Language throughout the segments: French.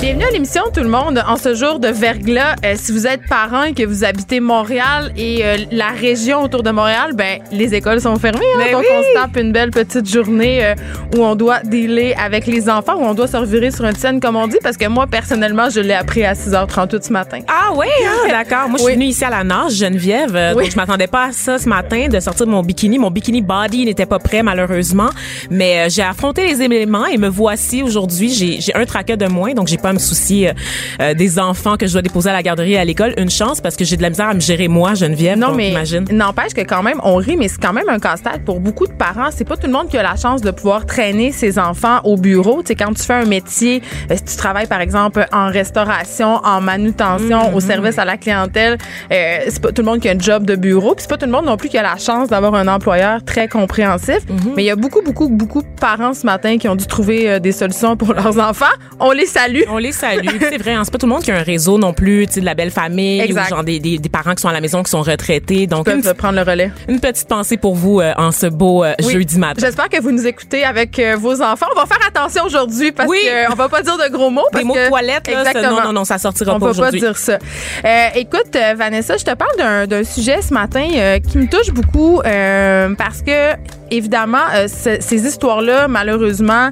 Bienvenue à l'émission tout le monde en ce jour de verglas. Euh, si vous êtes parent et que vous habitez Montréal et euh, la région autour de Montréal, ben les écoles sont fermées. Hein, Ben donc oui. on se tape une belle petite journée euh, où on doit dealer avec les enfants, où on doit se revirer sur une scène comme on dit parce que moi personnellement, je l'ai appris à 6h38 ce matin. Ah oui, hein, d'accord. Moi, je suis Oui. venue ici à la nage, Geneviève. Oui. Donc, je m'attendais pas à ça ce matin, de sortir de mon bikini. Mon bikini body n'était pas prêt, malheureusement. Mais j'ai affronté les éléments et me voici aujourd'hui. J'ai j'ai un traquet de moins, donc j'ai pas à me soucier euh, euh, des enfants que je dois déposer à la garderie et à l'école. Une chance, parce que j'ai de la misère à me gérer moi, Geneviève. Non, donc, mais n'empêche que quand même, on rit, mais c'est quand même un casse-tête pour beaucoup de parents. C'est pas tout le monde qui a la chance de pouvoir traîner ses enfants au bureau. Tu sais, quand tu fais un métier, euh, si tu travailles, par exemple, en restauration, en manutention, Mm-hmm. au service à la clientèle, euh, c'est pas tout le monde qui a un job de bureau. Puis c'est pas tout le monde non plus qui a la chance d'avoir un employeur très compréhensif. Mm-hmm. Mais il y a beaucoup, beaucoup, beaucoup de parents ce matin qui ont dû trouver des solutions pour leurs enfants. On les salue. On les salue. c'est vrai, hein, c'est pas tout le monde qui a un réseau non plus, tu sais, de la belle famille Exact. ou genre des, des, des parents qui sont à la maison, qui sont retraités. Donc, Ils une, peuvent prendre le relais. une petite pensée pour vous euh, en ce beau euh, Oui. jeudi matin. J'espère que vous nous écoutez avec euh, vos enfants. On va faire attention aujourd'hui parce Oui. qu'on va pas dire de gros mots. Parce Des mots que, toilette, là, ça- Exactement. non, non, non, ça sortira On pas peut pas aujourd'hui. dire ça. Écoute, Vanessa, je te parle d'un- sujet ce matin qui me touche beaucoup parce que, évidemment, ce- ces histoires-là, malheureusement,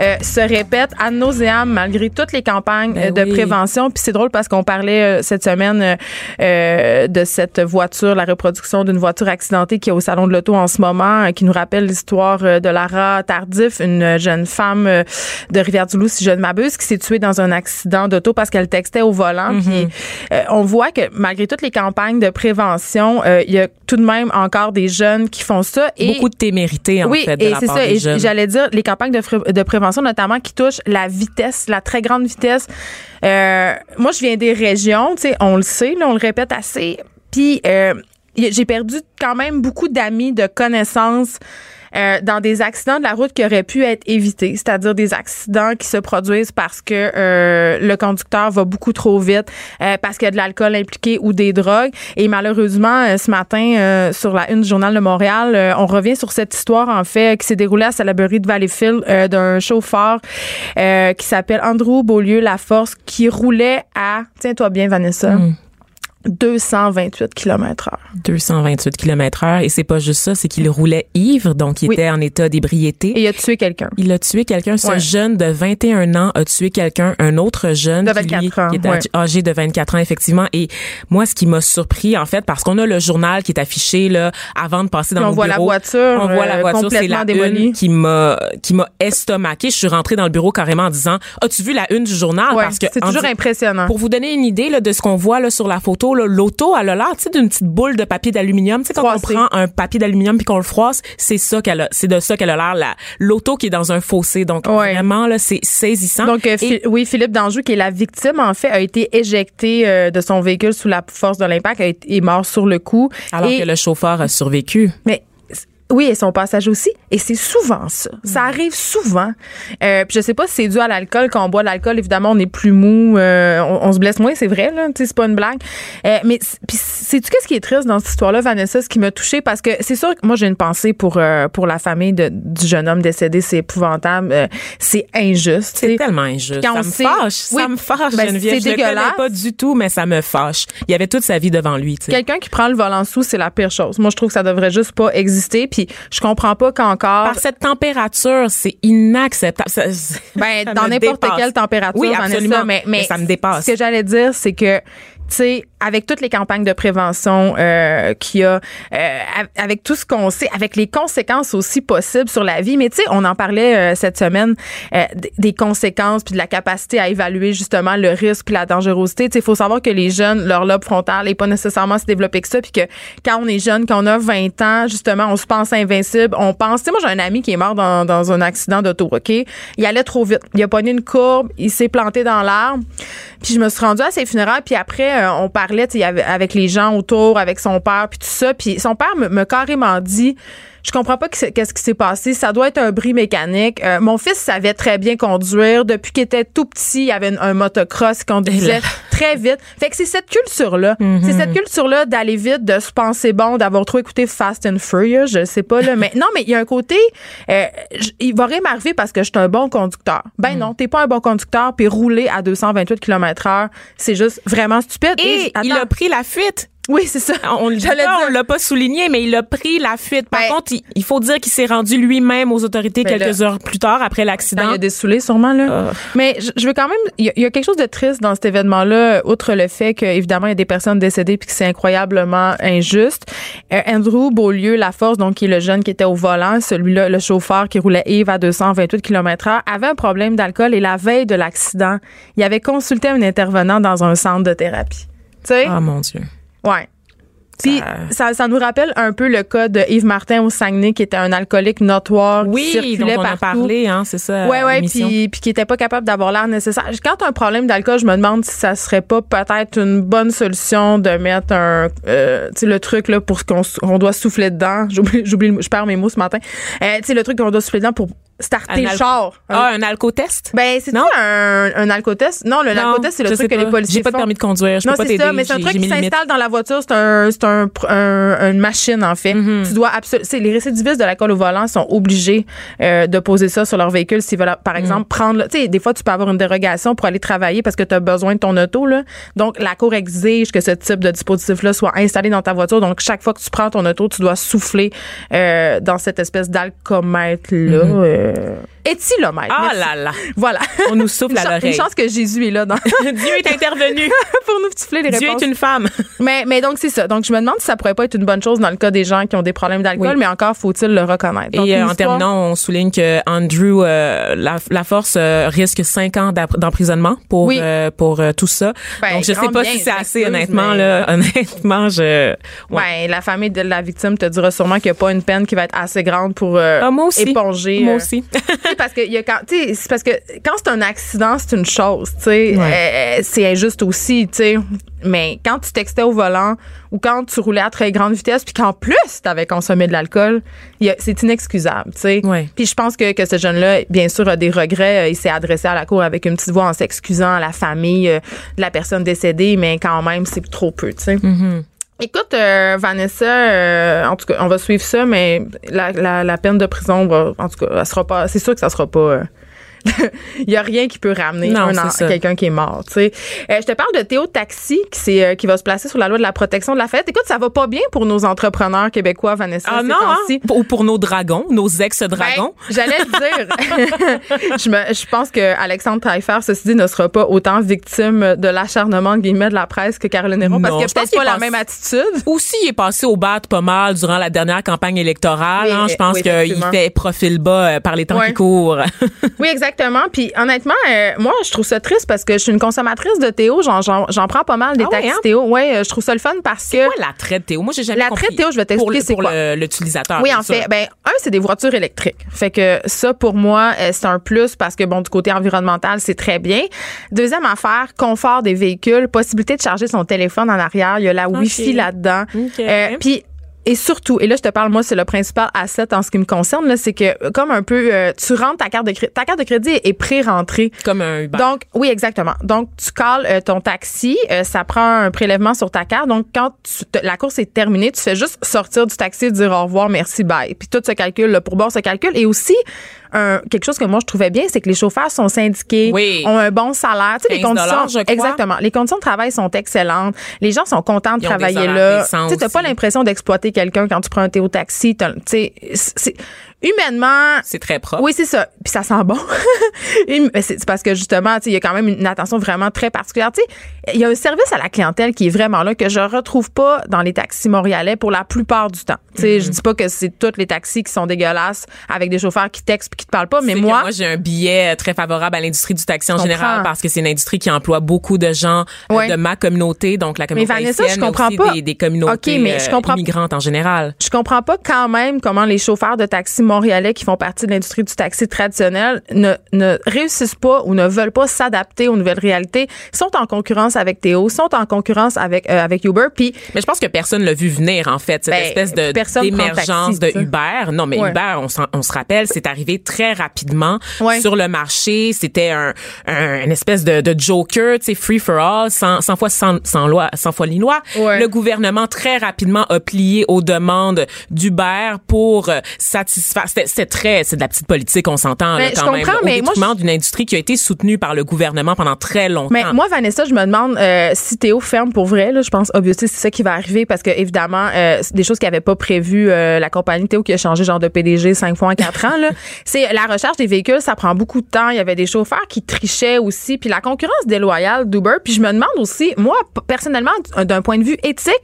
euh, se répètent à nauséam malgré toutes les campagnes Ben euh, de oui. prévention. Puis c'est drôle parce qu'on parlait euh, cette semaine euh, euh, de cette voiture, la reproduction d'une voiture accidentée qui est au salon de l'auto en ce moment, euh, qui nous rappelle l'histoire de Lara Tardif, une jeune femme de Rivière-du-Loup, si je ne m'abuse, qui s'est tuée dans un accident d'auto parce qu'elle textait au volant. Mm-hmm. Puis euh, on voit que malgré toutes les campagnes de prévention, euh, il y a tout de même encore des jeunes qui font ça. Et Beaucoup de témérité, en oui, fait, de et c'est ça. Et j'allais dire les campagnes de prévention, notamment qui touchent la vitesse, la très grande vitesse. Euh, moi, je viens des régions, tu sais, on le sait, là, on le répète assez. Puis euh, j'ai perdu quand même beaucoup d'amis, de connaissances. Euh, dans des accidents de la route qui auraient pu être évités, c'est-à-dire des accidents qui se produisent parce que euh, le conducteur va beaucoup trop vite, euh, parce qu'il y a de l'alcool impliqué ou des drogues. Et malheureusement, euh, ce matin, euh, sur la une du Journal de Montréal, euh, on revient sur cette histoire, en fait, qui s'est déroulée à Salaberry de Valleyfield d'un chauffeur qui s'appelle Andrew Beaulieu-Laforce, qui roulait à, tiens-toi bien, Vanessa, Mm. 228 km heure. 228 km heure. Et c'est pas juste ça, c'est qu'il roulait ivre, donc il Oui. était en état d'ébriété. Et il a tué quelqu'un. Il a tué quelqu'un. Ce Ouais. jeune de 21 ans a tué quelqu'un, un autre jeune De qui, lui, 24 ans, qui était ouais. âgé de 24 ans, effectivement. Et moi, ce qui m'a surpris, en fait, parce qu'on a le journal qui est affiché là avant de passer dans Puis on mon voit la bureau. voiture, On voit la euh, voiture, c'est complètement la démolie. une qui m'a qui m'a estomaqué. Je suis rentrée dans le bureau carrément en disant "As-tu vu la une du journal Ouais, Parce que c'est toujours impressionnant. Pour vous donner une idée là, de ce qu'on voit là, sur la photo, l'auto, elle a l'air tu sais, d'une petite boule de papier d'aluminium. Tu sais, quand on prend un papier d'aluminium puis qu'on le froisse, c'est ça qu'elle a, c'est de ça qu'elle a l'air, la- l'auto qui est dans un fossé. Donc, Ouais. vraiment, là, c'est saisissant. Donc, euh, Et- oui, Philippe Danjou, qui est la victime, en fait, a été éjecté euh, de son véhicule sous la force de l'impact, a été, est mort sur le coup. alors Et- que le chauffeur a survécu. Mais oui, et son passage aussi. Et c'est souvent ça. Ça arrive souvent. Euh, puis je sais pas si c'est dû à l'alcool. Quand on boit de l'alcool, évidemment, on est plus mou, euh, on, on se blesse moins, c'est vrai, là. C'est pas une blague. Euh, mais puis sais-tu qu'est-ce qui est triste dans cette histoire-là, Vanessa, ce qui m'a touchée? Parce que c'est sûr que moi, j'ai une pensée pour, euh, pour la famille de- du jeune homme décédé. C'est épouvantable. Euh, c'est injuste. C'est tellement injuste. Quand Ça on me sait- fâche. Oui. Ça me fâche, Ben, Geneviève. c'est Je le connais dégueulasse. pas du tout, mais ça me fâche. Il avait toute sa vie devant lui. Quelqu'un qui prend le volant sous, c'est la pire chose. Moi, je trouve que ça devrait juste pas exister. Puis je comprends pas qu'encore. Par cette température, c'est inacceptable. Ça- Ben, ça dans n'importe quelle température, Oui, absolument. mais, mais Mais ça me dépasse. Ce que j'allais dire, c'est que, tu avec toutes les campagnes de prévention euh, qu'il y a, euh, av- avec tout ce qu'on sait, avec les conséquences aussi possibles sur la vie, mais tu sais, on en parlait euh, cette semaine euh, des conséquences puis de la capacité à évaluer justement le risque puis la dangerosité. Tu il faut savoir que les jeunes, leur lobe frontal n'est pas nécessairement si développé que ça, puis que quand on est jeune, quand on a 20 ans, justement, on se pense invincible, on pense. Tu moi j'ai un ami qui est mort dans, dans un accident d'auto. Il allait trop vite, il a pogné une courbe, il s'est planté dans l'arbre. Puis je me suis rendue à ses funérailles, puis après euh, on parlait, avec les gens autour, avec son père, puis tout ça. Puis son père me- carrément dit Je comprends pas qu'est-ce qui s'est passé. Ça doit être un bris mécanique. Euh, mon fils savait très bien conduire. Depuis qu'il était tout petit, il avait une- un motocross qu'on disait très vite. Fait que c'est cette culture-là. C'est cette culture-là d'aller vite, de se penser bon, d'avoir trop écouté Fast and Furious. Je sais pas, là. mais non, mais il y a un côté, euh, il va rien m'arriver parce que je suis un bon conducteur. Ben non, t'es pas un bon conducteur, puis rouler à 228 km heure, c'est juste vraiment stupide. Et il a pris la fuite. Oui, c'est ça. On le pas, on dire. l'a pas souligné, mais il a pris la fuite. Par Ben- contre, il, il faut dire qu'il s'est rendu lui-même aux autorités Ben quelques là- heures plus tard après l'accident. Il y a des saoulés sûrement là. Ah. Mais je, je veux quand même il y, a- il y a quelque chose de triste dans cet événement-là outre le fait que évidemment il y a des personnes décédées puis que c'est incroyablement injuste. Euh, Andrew Beaulieu Laforce donc qui est le jeune qui était au volant, celui-là le chauffeur qui roulait Yves à 228 km/h avait un problème d'alcool et la veille de l'accident, il avait consulté un intervenant dans un centre de thérapie. Tu sais? Ah mon Dieu. Ouais. Puis ça, ça nous rappelle un peu le cas de Yves Martin au Saguenay qui était un alcoolique notoire qui Oui, circulait dont on a parlé, hein, c'est ça. Ouais, ouais, puis, puis qui était pas capable d'avoir l'air nécessaire. Quand t'as un problème d'alcool, je me demande si ça serait pas peut-être une bonne solution de mettre un, euh, tu sais, le truc là pour qu'on on doit souffler dedans. J'oublie, j'oublie, je perds mes mots ce matin. Euh, tu sais, le truc qu'on doit souffler dedans pour starter le char. Ah, un alcotest? ben, c'est non? un, un alcotest. Non, le Non, alcotest, c'est le truc que les policiers J'ai pas de permis de conduire, je non, peux pas c'est t'aider. ça, mais c'est un truc qui s'installe dans la voiture. C'est un, c'est un, un- une machine, en fait. Mm-hmm. Tu dois absolument. Les récidivistes de l'alcool au volant sont obligés euh, de poser ça sur leur véhicule s'ils veulent, par exemple, Mm. prendre. Tu sais, des fois, tu peux avoir une dérogation pour aller travailler parce que tu as besoin de ton auto. Là. Donc, la Cour exige que ce type de dispositif-là soit installé dans ta voiture. Donc, chaque fois que tu prends ton auto, tu dois souffler euh, dans cette espèce d'alcomètre-là. Euh, éthylomètre. Ah Merci. là là. Voilà. On nous souffle à l'oreille. Une chance que Jésus est là dans- Dieu est intervenu. pour nous souffler les Dieu réponses. est une femme. Mais, mais donc, c'est ça. Donc, je me demande si ça pourrait pas être une bonne chose dans le cas des gens qui ont des problèmes d'alcool, Oui. mais encore faut-il le reconnaître. Donc, Et euh, en terminant, on souligne que Andrew euh, la, la force euh, risque cinq ans d'emprisonnement pour Oui. euh, pour euh, tout ça. Ben, Donc je sais pas bien, si c'est assez honnêtement mais- là. Honnêtement, je ouais. Ben, la famille de la victime te dira sûrement qu'il n'y a pas une peine qui va être assez grande pour euh, Ah, moi aussi. éponger. Moi euh, aussi. Parce que y a quand c'est parce que quand c'est un accident c'est une chose tu sais Ouais. Euh, c'est injuste aussi tu sais mais quand tu textais au volant ou quand tu roulais à très grande vitesse puis qu'en plus tu avais consommé de l'alcool c'est inexcusable tu sais Ouais. puis je pense que, que ce jeune là bien sûr a des regrets Euh, il s'est adressé à la cour avec une petite voix en s'excusant à la famille euh, de la personne décédée mais quand même c'est trop peu tu sais Mm-hmm. Écoute, euh, Vanessa, euh, en tout cas, on va suivre ça, mais la, la, la peine de prison, va, en tout cas, elle sera pas. C'est sûr que ça sera pas. euh, Il y a rien qui peut ramener quelqu'un qui est mort. Euh, je te parle de Théo Taxi qui, euh, qui va se placer sur la loi de la protection de la fête. Écoute, ça va pas bien pour nos entrepreneurs québécois, Vanessa. Ah non, hein? Ou pour nos dragons, nos ex-dragons. Ben, J'allais le dire. je, me, je pense que Alexandre Taillefer, ceci dit, ne sera pas autant victime de l'acharnement de guillemets de la presse que Caroline Néron parce qu'il a peut-être pas la passe- même attitude. Aussi, il est passé au bat pas mal durant la dernière campagne électorale. Oui, hein. Je pense oui, qu'il fait profil bas euh, par les temps Ouais. qui courent. Oui, exactement. Puis honnêtement, euh, moi, je trouve ça triste parce que je suis une consommatrice de Théo. J'en, j'en, j'en prends pas mal des Ah ouais, taxis hein? Théo. Ouais, euh, je trouve ça le fun parce que. Quoi la traite Théo? Moi, j'ai jamais La compris. traite Théo, je vais t'expliquer c'est pour quoi. l'utilisateur. Oui, en fait, ben un, c'est des voitures électriques. Fait que ça, pour moi, euh, c'est un plus parce que bon, du côté environnemental, c'est très bien. Deuxième affaire, confort des véhicules, possibilité de charger son téléphone en arrière. Il y a la Wi-Fi là-dedans. Ok. Euh, Puis et surtout, et là je te parle moi c'est le principal asset en ce qui me concerne là, c'est que comme un peu euh, tu rentres ta carte de crédit, ta carte de crédit est pré-rentrée. Comme un Uber. Donc, oui, exactement. Donc, tu cales euh, ton taxi, euh, ça prend un prélèvement sur ta carte. Donc, quand tu te- la course est terminée, tu fais juste sortir du taxi, dire au revoir, merci, bye. Puis tout se calcule, le pourboire se calcule. Et aussi, un- quelque chose que moi je trouvais bien, c'est que les chauffeurs sont syndiqués, Oui. ont un bon salaire. Tu sais, les 15 conditions, je crois. exactement. Les conditions de travail sont excellentes. Les gens sont contents de Ils travailler là. Tu sais, t'as pas l'impression d'exploiter quelqu'un quand tu prends un Théo taxi. T'as- Tu sais, humainement, c'est très propre. oui, c'est ça. Puis ça sent bon. Mais c'est parce que justement, tu sais, il y a quand même une attention vraiment très particulière. Tu sais, il y a un service à la clientèle qui est vraiment là que je retrouve pas dans les taxis montréalais pour la plupart du temps. Tu sais, Mm-hmm. je dis pas que c'est tous les taxis qui sont dégueulasses avec des chauffeurs qui textent puis qui te parlent pas, mais moi, moi j'ai un billet très favorable à l'industrie du taxi en Je général parce que c'est une industrie qui emploie beaucoup de gens euh, de ma communauté, donc la communauté Vanessa, haïtienne, je comprends mais aussi pas. Des, des communautés OK, mais je euh, comprends- immigrantes en général. je comprends pas quand même comment les chauffeurs de taxi montréalais qui font partie de l'industrie du taxi traditionnel ne, ne réussissent pas ou ne veulent pas s'adapter aux nouvelles réalités, sont en concurrence avec Théo, sont en concurrence avec euh, avec Uber, puis Mais je pense que personne l'a vu venir, en fait, cette Ben, espèce de d'émergence de. Uber. Non, mais Ouais. Uber, on, on se rappelle, c'est arrivé très rapidement Ouais. sur le marché. C'était un, un- une espèce de, de joker, tu sais, free for all, sans, sans fois sans, sans loi, sans foi ni loi. Ouais. Le gouvernement très rapidement a plié aux demandes d'Uber pour euh, satisfaire. C'était très, c'est de la petite politique, on s'entend je quand même. comprends, mais moi, d'une industrie qui a été soutenue par le gouvernement pendant très longtemps. Mais moi, Vanessa, je me demande euh, si Théo ferme pour vrai. Là, je pense, obviously, c'est ça qui va arriver parce que, évidemment, euh, c'est des choses qu'il n'avait pas prévues. euh, la compagnie Théo qui a changé genre de PDG cinq fois en quatre ans. Là. C'est la recherche des véhicules, ça prend beaucoup de temps. Il y avait des chauffeurs qui trichaient aussi. Puis la concurrence déloyale d'Uber. Puis je me demande aussi, moi, personnellement, d'un point de vue éthique,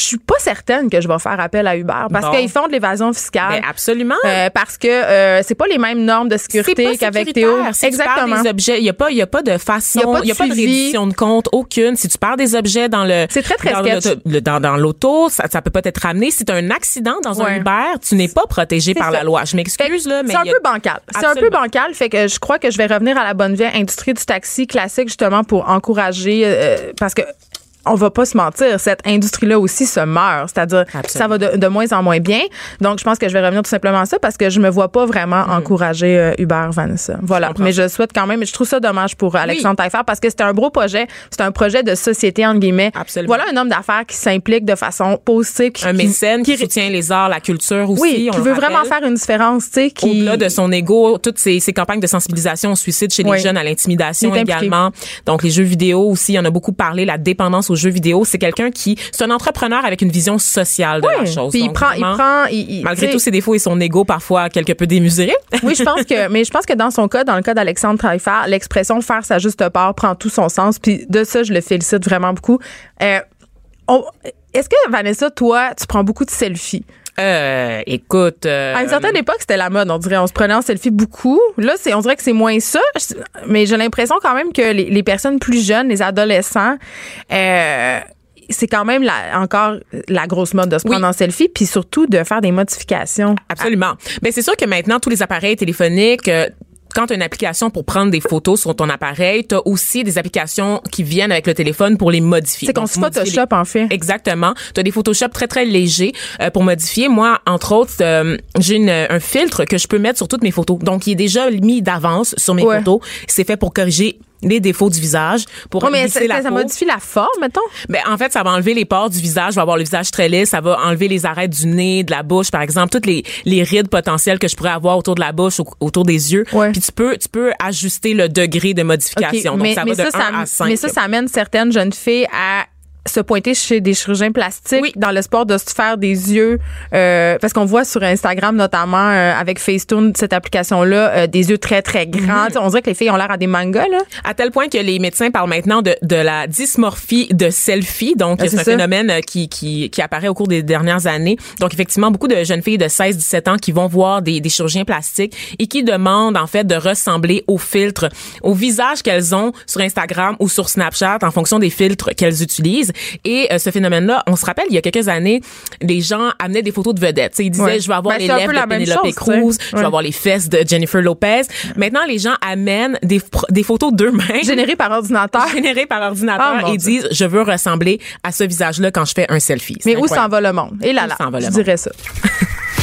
je suis pas certaine que je vais faire appel à Uber parce qu'ils font de l'évasion fiscale. Ben, absolument. Euh, parce que euh, c'est pas les mêmes normes de sécurité qu'avec Théo. Si tu Exactement. des objets, il y a pas, il y a pas de façon, il y a pas de reddition de compte aucune. Si tu perds des objets dans le, C'est très, très dans dans, l'auto, ça, ça peut pas être ramené. Si tu as un accident dans un. Uber, tu n'es pas protégé par ça. la loi. Je m'excuse là, mais C'est un peu bancal. C'est un peu bancal. Fait que je crois que je vais revenir à la bonne vieille industrie du taxi classique justement pour encourager euh, parce que on va pas se mentir, cette industrie-là aussi se meurt. C'est-à-dire, ça va de, de moins en moins bien. Donc, je pense que je vais revenir tout simplement à ça parce que je me vois pas vraiment encourager euh, Uber, Vanessa. Voilà. Mais je souhaite quand même, je trouve ça dommage pour Alexandre Taillefer parce que c'est un gros projet. C'est un projet de société, entre guillemets. Absolument. Voilà un homme d'affaires qui s'implique de façon positive. Qui, un mécène qui, qui- soutient les arts, la culture aussi. oui, on qui veut vraiment faire une différence, tu sais, qui Au-delà de son ego, toutes ces, ces campagnes de sensibilisation au suicide chez Oui. les jeunes, à l'intimidation également. Donc, les jeux vidéo aussi, il y en a beaucoup parlé, la dépendance aux jeux vidéo. C'est quelqu'un qui, c'est un entrepreneur avec une vision sociale de la chose. Puis il prend, il prend, il- Malgré tous ses défauts et son ego parfois quelque peu démesuré. Oui, je pense que, mais je pense que dans son cas, dans le cas d'Alexandre Taillefer, l'expression faire sa juste part prend tout son sens. Puis de ça, je le félicite vraiment beaucoup. Euh, Est-ce que, Vanessa, toi, tu prends beaucoup de selfies? Euh, écoute. euh, À une certaine époque, c'était la mode, on dirait. On se prenait en selfie beaucoup. Là, c'est, on dirait que c'est moins ça. Mais j'ai l'impression quand même que les, les personnes plus jeunes, les adolescents, euh, c'est quand même la- encore la grosse mode de se Oui. prendre en selfie, puis surtout de faire des modifications. Absolument. Ben c'est sûr que maintenant tous les appareils téléphoniques euh, quand tu as une application pour prendre des photos sur ton appareil, tu as aussi des applications qui viennent avec le téléphone pour les modifier. C'est qu'on se les- Photoshop, en fait. Exactement. Tu as des Photoshop très, très légers euh, pour modifier. Moi, entre autres, euh, j'ai une- un filtre que je peux mettre sur toutes mes photos. Donc, il est déjà mis d'avance sur mes Ouais. photos. C'est fait pour corriger les défauts du visage, pour Ouais, mais ça, la ça peau. modifie la forme, mettons? Ben, en fait, ça va enlever les pores du visage, va avoir le visage très lisse, ça va enlever les arêtes du nez, de la bouche, par exemple, toutes les, les rides potentielles que je pourrais avoir autour de la bouche, au- autour des yeux. Ouais. Puis tu peux, tu peux ajuster le degré de modification. Donc, mais, ça mais va de ça, 1 ça, à 5. mais ça, ça amène certaines jeunes filles à se pointer chez des chirurgiens plastiques Oui. dans l'espoir de se faire des yeux euh, parce qu'on voit sur Instagram notamment euh, avec Facetune cette application là des yeux très très grands sais, on dirait que les filles ont l'air à des mangas là À tel point que les médecins parlent maintenant de, de la dysmorphie de selfie. Donc, Ah, c'est un ça. phénomène euh, qui, qui, qui apparaît au cours des dernières années. Donc, effectivement, beaucoup de jeunes filles de 16-17 ans qui vont voir des, des chirurgiens plastiques et qui demandent, en fait, de ressembler au filtre, au visage qu'elles ont sur Instagram ou sur Snapchat en fonction des filtres qu'elles utilisent. Et euh, ce phénomène-là, on se rappelle, il y a quelques années, les gens amenaient des photos de vedettes. Ils disaient, Ouais. je vais avoir Ben, les lèvres de Penelope Cruz, je vais avoir les fesses de Jennifer Lopez. Maintenant, les gens amènent des, des photos d'eux-mêmes. Générées par ordinateur. Généré par ordinateur Ah, mon et disent je veux ressembler à ce visage-là quand je fais un selfie. Mais où s'en va le monde? Et là là je dirais ça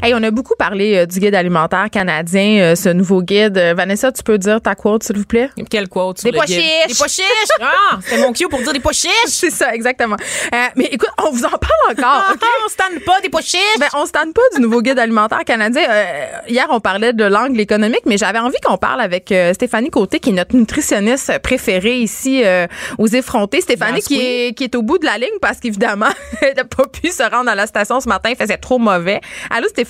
Hey, on a beaucoup parlé euh, du guide alimentaire canadien euh, ce nouveau guide Euh, Vanessa tu peux dire ta quote s'il vous plaît? Quel quote sur Des pois guide? chiches! Des pois chiches! Ah, c'était mon cue pour dire des pois chiches! c'est ça exactement Euh, mais écoute on vous en parle encore Ah, ok? on se tanne pas des pois chiches! Ben, on tente pas du nouveau guide alimentaire canadien. Euh, hier, on parlait de l'angle économique, mais j'avais envie qu'on parle avec Stéphanie Côté, qui est notre nutritionniste préférée ici euh, aux effrontés. Stéphanie Yes, qui, est, qui est au bout de la ligne parce qu'évidemment, elle n'a pas pu se rendre à la station ce matin. Il faisait trop mauvais. Allô, Stéphanie?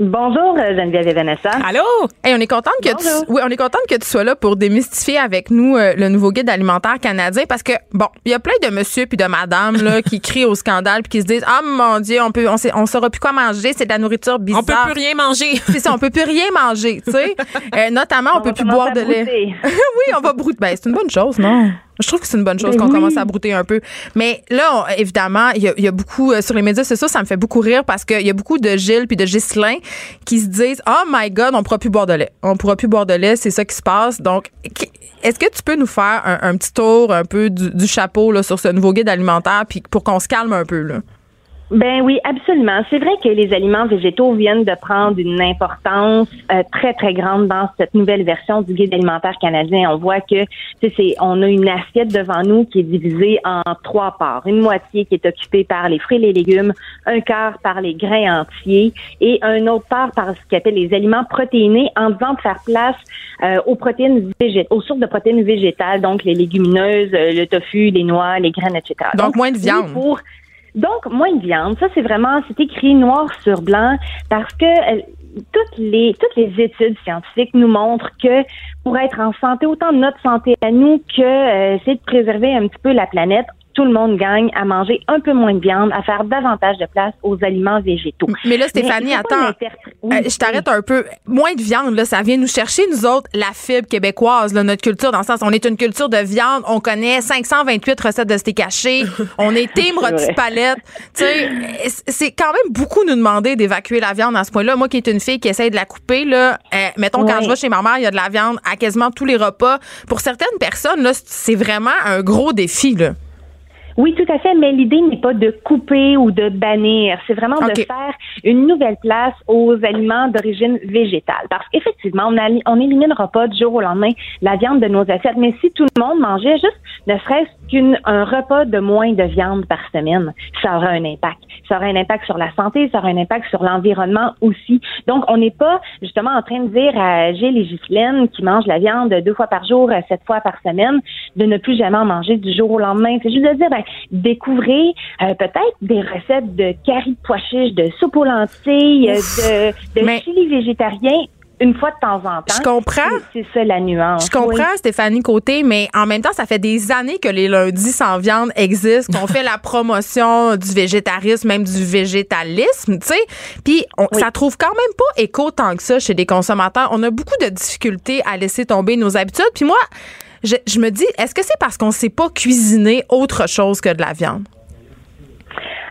Bonjour euh, Geneviève et Vanessa. Allô? Hey, on est contente que tu, oui, on est contente que tu sois là pour démystifier avec nous euh, le nouveau guide alimentaire canadien parce que bon, il y a plein de monsieur puis de madame là qui crient au scandale puis qui se disent "Ah mon dieu, on peut on sait, on saura plus quoi manger, c'est de la nourriture bizarre." On peut plus rien manger. C'est ça, on peut plus rien manger, tu sais. Euh, notamment, on, On peut plus boire de lait. brouter. oui, on va brouter. Ben, c'est une bonne chose, non? Je trouve que c'est une bonne chose Ben qu'on oui. commence à brouter un peu. Mais là, on- évidemment, il y a, il y a beaucoup euh, sur les médias sociaux, ça me fait beaucoup rire parce qu'il y a beaucoup de Gilles puis de Ghislain qui se disent Oh my God, on pourra plus boire de lait. On pourra plus boire de lait, c'est ça qui se passe. Donc, est-ce que tu peux nous faire un, un petit tour un peu du, du chapeau là, sur ce nouveau guide alimentaire puis pour qu'on se calme un peu là? Ben oui, absolument. C'est vrai que les aliments végétaux viennent de prendre une importance euh, très très grande dans cette nouvelle version du guide alimentaire canadien. On voit que tu sais, c'est on a une assiette devant nous qui est divisée en trois parts. Une moitié qui est occupée par les fruits et les légumes, un quart par les grains entiers et un autre part par ce qu'on appelle les aliments protéinés en disant de faire place euh, aux protéines végétales, aux sources de protéines végétales, donc les légumineuses, euh, le tofu, les noix, les graines, etc. Donc, moins de viande. pour donc, moins de viande. Ça, c'est vraiment, c'est écrit noir sur blanc parce que euh, toutes les, toutes les études scientifiques nous montrent que pour être en santé, autant notre santé à nous que euh, essayer de préserver un petit peu la planète, tout le monde gagne à manger un peu moins de viande, à faire davantage de place aux aliments végétaux. Mais là, Stéphanie, attends. oui, Euh, je t'arrête un peu. Moins de viande, là, ça vient nous chercher, nous autres, la fibre québécoise, là, notre culture, dans le sens, on est une culture de viande, on connaît 528 recettes de steak haché, on est team rôti palette. Tu sais, c'est quand même beaucoup nous demander d'évacuer la viande à ce point-là. Moi qui est une fille qui essaye de la couper, là, euh, mettons, quand je vais chez ma mère, il y a de la viande à quasiment tous les repas. Pour certaines personnes, là, c'est vraiment un gros défi, là. Oui, tout à fait, mais l'idée n'est pas de couper ou de bannir, c'est vraiment de faire une nouvelle place aux aliments d'origine végétale. Parce qu'effectivement, on n'éliminera pas du jour au lendemain la viande de nos assiettes, mais si tout le monde mangeait juste ne serait-ce qu'un repas de moins de viande par semaine, ça aurait un impact. Ça aurait un impact sur la santé, ça aurait un impact sur l'environnement aussi. Donc, on n'est pas justement en train de dire à Gilles et Ghislaine qui mangent la viande deux fois par jour, sept fois par semaine, de ne plus jamais en manger du jour au lendemain. C'est juste de dire, ben, découvrez euh, peut-être des recettes de curry de pois chiches, de soupe aux lentilles, de, de Mais- chili végétarien une fois de temps en temps. Je comprends. C'est ça la nuance. Je comprends, Oui. Stéphanie Côté, mais en même temps, ça fait des années que les lundis sans viande existent, qu'on fait la promotion du végétarisme, même du végétalisme, tu sais. Puis on- ça trouve quand même pas écho tant que ça chez les consommateurs. On a beaucoup de difficultés à laisser tomber nos habitudes. Puis moi, je, me dis, est-ce que c'est parce qu'on sait pas cuisiner autre chose que de la viande?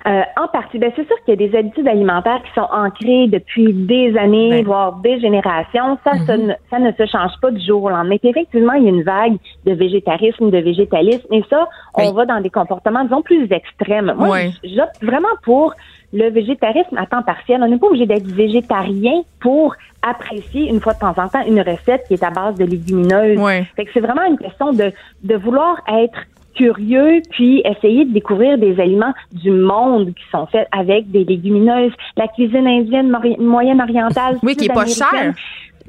Euh, en partie, ben c'est sûr qu'il y a des habitudes alimentaires qui sont ancrées depuis des années, Ben. voire des générations. Ça, ça, ne, ça ne se change pas du jour au lendemain. Puis effectivement, il y a une vague de végétarisme, de végétalisme, et ça, on Oui. va dans des comportements, disons, plus extrêmes. Moi, Ouais. j'opte vraiment pour le végétarisme à temps partiel. On n'est pas obligé d'être végétarien pour apprécier une fois de temps en temps une recette qui est à base de légumineuses. Ouais. Fait que c'est vraiment une question de, de vouloir être curieux puis essayer de découvrir des aliments du monde qui sont faits avec des légumineuses. La cuisine indienne moyenne orientale, Oui, qui est pas chère.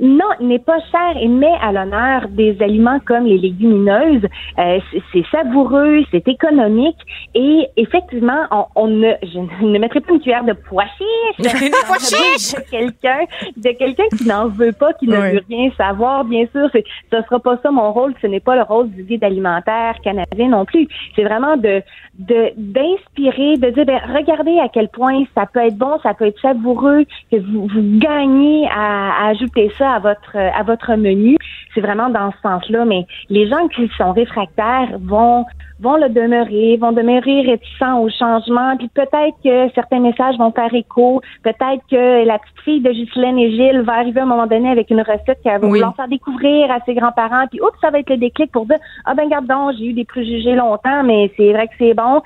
Non, il n'est pas cher et met à l'honneur des aliments comme les légumineuses. Euh, c'est- savoureux, c'est économique et effectivement, on, on ne, je ne mettrai pas une cuillère de pois chiches De de quelqu'un, de quelqu'un qui n'en veut pas, qui ne veut rien savoir. Bien sûr, ce sera pas ça mon rôle. Ce n'est pas le rôle du guide alimentaire canadien non plus. C'est vraiment de, de d'inspirer, de dire ben, regardez à quel point ça peut être bon, ça peut être savoureux, que vous, vous gagnez à, à ajouter ça à votre à votre menu. C'est vraiment dans ce sens-là. Mais les gens qui sont réfractaires vont vont le demeurer, vont demeurer réticents au changement, puis peut-être que certains messages vont faire écho, peut-être que la petite fille de Ghislaine et Gilles va arriver à un moment donné avec une recette qu'elle va Oui. vouloir faire découvrir à ses grands-parents, puis oups, ça va être le déclic pour dire ah ben garde donc, j'ai eu des préjugés longtemps, mais c'est vrai que c'est bon.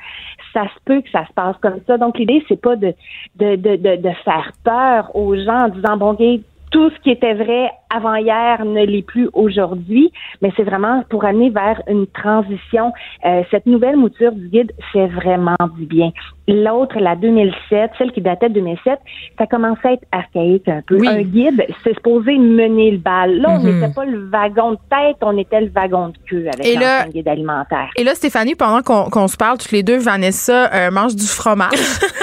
Ça se peut que ça se passe comme ça. Donc l'idée c'est pas de de, de de de faire peur aux gens en disant bon, gay, tout ce qui était vrai avant hier ne l'est plus aujourd'hui, mais c'est vraiment pour amener vers une transition. Euh, cette nouvelle mouture du guide fait vraiment du bien. L'autre, la 2007, celle qui datait de 2007, ça commençait à être archaïque un peu. Oui. Un guide, c'est supposé mener le bal. Là, on Mhm. n'était pas le wagon de tête, on était le wagon de queue avec l'ancien guide alimentaire. Et là, Stéphanie, pendant qu'on qu'on se parle, toutes les deux, Vanessa euh, mange du fromage.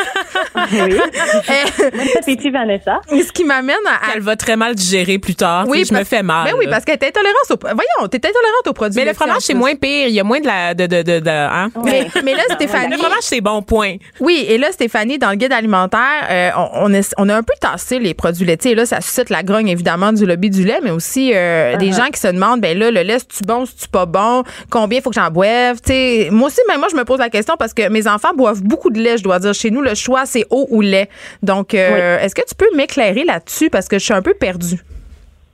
Oui. Moi, appétit, Vanessa. Ce qui m'amène à. Elle va très mal digérer plus tard. Oui, je me fais mal. Ben oui, parce qu'elle est intolérante au. Voyons, t'es intolérante aux produits. Mais le fromage, c'est moins pire. Il y a moins de la. De, de, de, de- hein? Mais, mais là, Stéphanie. Le fromage, c'est bon, point. Oui, et là, Stéphanie, dans le guide alimentaire, euh, on, on, est- on a un peu tassé les produits laitiers. Et là, ça suscite la grogne, évidemment, du lobby du lait, mais aussi euh, des gens qui se demandent, ben là, le lait, c'est-tu bon, c'est-tu pas bon? Combien faut que j'en boive? Tu sais, moi aussi, même moi, je me pose la question parce que mes enfants boivent beaucoup de lait, je dois dire. Chez nous, le choix, c'est eau ou lait. Donc, euh, est-ce que tu peux m'éclairer là-dessus? Parce que je suis un peu perdue?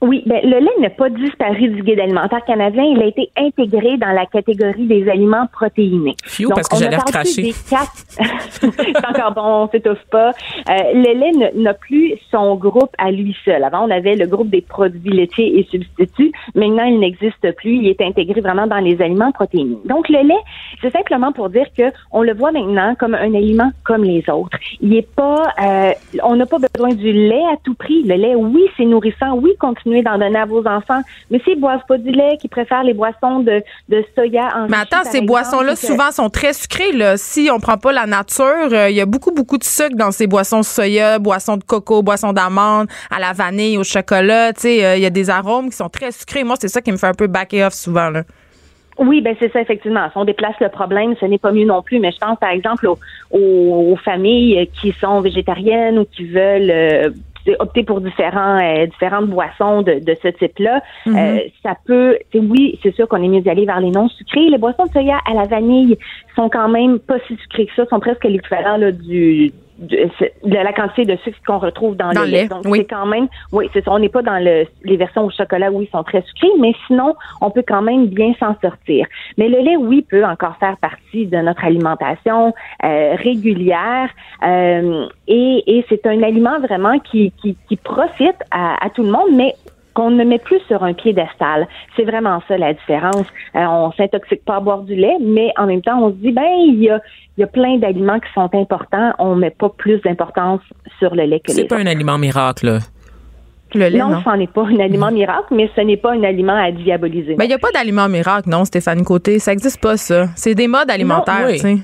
Oui, ben, le lait n'a pas disparu du guide alimentaire canadien. Il a été intégré dans la catégorie des aliments protéinés. Phew, parce que recracher. des quatre- c'est encore bon, on s'étouffe pas. Euh, le lait n'a plus son groupe à lui seul. Avant, on avait le groupe des produits laitiers et substituts. Maintenant, il n'existe plus. Il est intégré vraiment dans les aliments protéinés. Donc, le lait, c'est simplement pour dire que on le voit maintenant comme un aliment comme les autres. Il est pas, euh, on n'a pas besoin du lait à tout prix. Le lait, oui, c'est nourrissant. Oui, d'en donner à vos enfants. Mais s'ils boivent pas du lait, qui préfèrent les boissons de, de soya enrichies, Mais attends, ces boissons-là, que- souvent, sont très sucrées. Là. Si on prend pas la nature, euh, il y a beaucoup, beaucoup de sucre dans ces boissons soya, boissons de coco, boissons d'amande, à la vanille, au chocolat. Tu sais, euh, il y a des arômes qui sont très sucrés. Moi, c'est ça qui me fait un peu backer off souvent. Là. Oui, ben c'est ça effectivement. Si on déplace le problème, ce n'est pas mieux non plus. Mais je pense par exemple aux, aux- aux familles qui sont végétariennes ou qui veulent euh, opter pour différents euh, différentes boissons de, de ce type-là. Euh, ça peut, oui, c'est sûr qu'on est mieux d'aller vers les non sucrés. Les boissons de soya à la vanille sont quand même pas si sucrées que ça, sont presque l'équivalent là, du de, de la quantité de sucre qu'on retrouve dans, Dans le lait. lait, Donc oui. c'est quand même, oui, c'est ça. On n'est pas dans le, les versions au chocolat où ils sont très sucrés, mais sinon, on peut quand même bien s'en sortir. Mais le lait, oui, peut encore faire partie de notre alimentation euh, régulière euh, et, et c'est un aliment vraiment qui, qui, qui profite à, à tout le monde, mais qu'on ne met plus sur un piédestal. C'est vraiment ça la différence. Euh, on s'intoxique pas à boire du lait, mais en même temps, on se dit, ben, il y a, il y a plein d'aliments qui sont importants. On met pas plus d'importance sur le lait que les C'est pas un aliment miracle. là. Le lait, non, non? ce n'en est pas un aliment miracle, mais ce n'est pas un aliment à diaboliser. Ben, il n'y a pas d'aliment miracle, non, Stéphanie Côté. Ça n'existe pas, ça. C'est des modes alimentaires, oui. tu sais.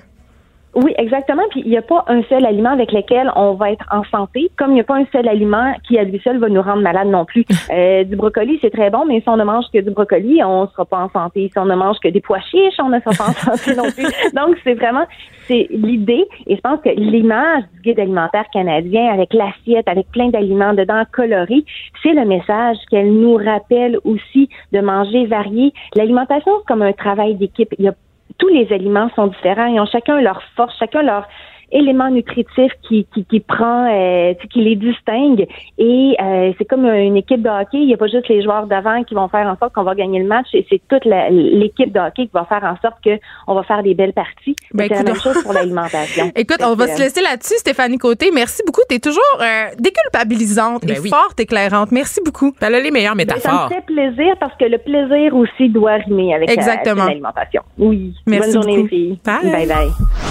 Oui, exactement. Puis il n'y a pas un seul aliment avec lequel on va être en santé, comme il n'y a pas un seul aliment qui à lui seul va nous rendre malade non plus. Euh, du brocoli, c'est très bon, mais si on ne mange que du brocoli, on ne sera pas en santé. Si on ne mange que des pois chiches, on ne sera pas en santé non plus. Donc c'est vraiment c'est l'idée, et je pense que l'image du guide alimentaire canadien avec l'assiette, avec plein d'aliments dedans colorés, c'est le message qu'elle nous rappelle aussi de manger varié. L'alimentation, c'est comme un travail d'équipe. Il y a tous les aliments sont différents. Ils ont chacun leur force, chacun leur élément nutritif qui, qui, qui prend, euh, tu sais, qui les distingue. Et euh, c'est comme une équipe de hockey. Il n'y a pas juste les joueurs d'avant qui vont faire en sorte qu'on va gagner le match. Et c'est toute l'équipe de hockey qui va faire en sorte que on va faire des belles parties. Ben, c'est la même chose pour l'alimentation. Écoute, on va se laisser là-dessus, Stéphanie Côté. Merci beaucoup. Tu es toujours euh, déculpabilisante Ben et oui. fort éclairante. Merci beaucoup. Elle a les meilleures ben, ça métaphores. me fait plaisir parce que le plaisir aussi doit rimer avec la- Exactement. l'alimentation. Oui. Merci Bonne journée, beaucoup. les filles. Bye. Bye bye.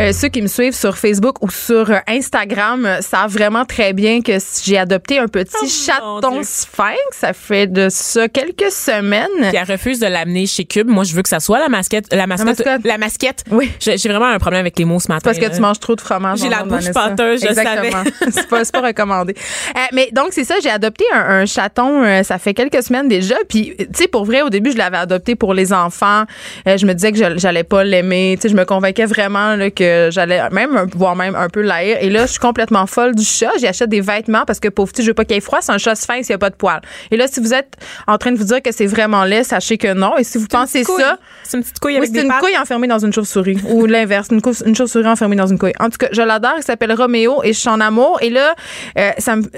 Euh, ceux qui me suivent sur Facebook ou sur euh, Instagram euh, savent vraiment très bien que j'ai adopté un petit Oh, chaton sphinx. Ça fait de ça quelques semaines. Puis elle refuse de l'amener chez Cube. Moi, je veux que ça soit la masquette. La mascotte. mascotte. La masquette. Oui. J'ai vraiment un problème avec les mots ce matin. Parce que là. tu manges trop de fromage. J'ai la bouche pâteuse, je Exactement. c'est pas, c'est pas recommandé. Euh, mais donc, c'est ça, j'ai adopté un, un chaton, euh, ça fait quelques semaines déjà. Puis, tu sais, pour vrai, au début, je l'avais adopté pour les enfants. Euh, je me disais que je- j'allais pas l'aimer. Tu sais, je me convainquais vraiment là, que j'allais même, voire même un peu l'haïr. Et là, je suis complètement folle du chat. J'achète des vêtements parce que, pauvre petit, je veux pas qu'il ait froid. C'est un chat sphinx, il y a pas de poils. Et là, si vous êtes en train de vous dire que c'est vraiment laid, sachez que non. Et si vous pensez ça, C'est une petite couille oui, c'est une pattes. couille enfermée dans une chauve-souris. ou l'inverse, une, cou- une chauve-souris enfermée dans une couille. En tout cas, je l'adore. Il s'appelle Roméo et je suis en amour. Et là, euh, ça me, euh,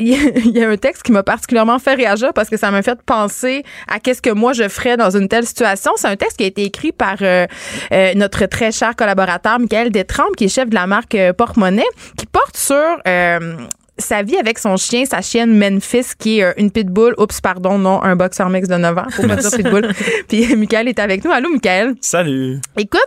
il y a un texte qui m'a particulièrement fait réagir parce que ça m'a fait penser à qu'est-ce que moi je ferais dans une telle situation. C'est un texte qui a été écrit par euh, euh, notre très cher collaborateur Michael Détrempe, qui est chef de la marque euh, Porte-Monnaie, qui porte sur euh, sa vie avec son chien, sa chienne Memphis, qui est euh, une pitbull. Oups, pardon, non, un boxer mix de 9 ans. Faut pas dire pitbull. Puis Michael est avec nous. Allô, Michael? Salut. Écoute,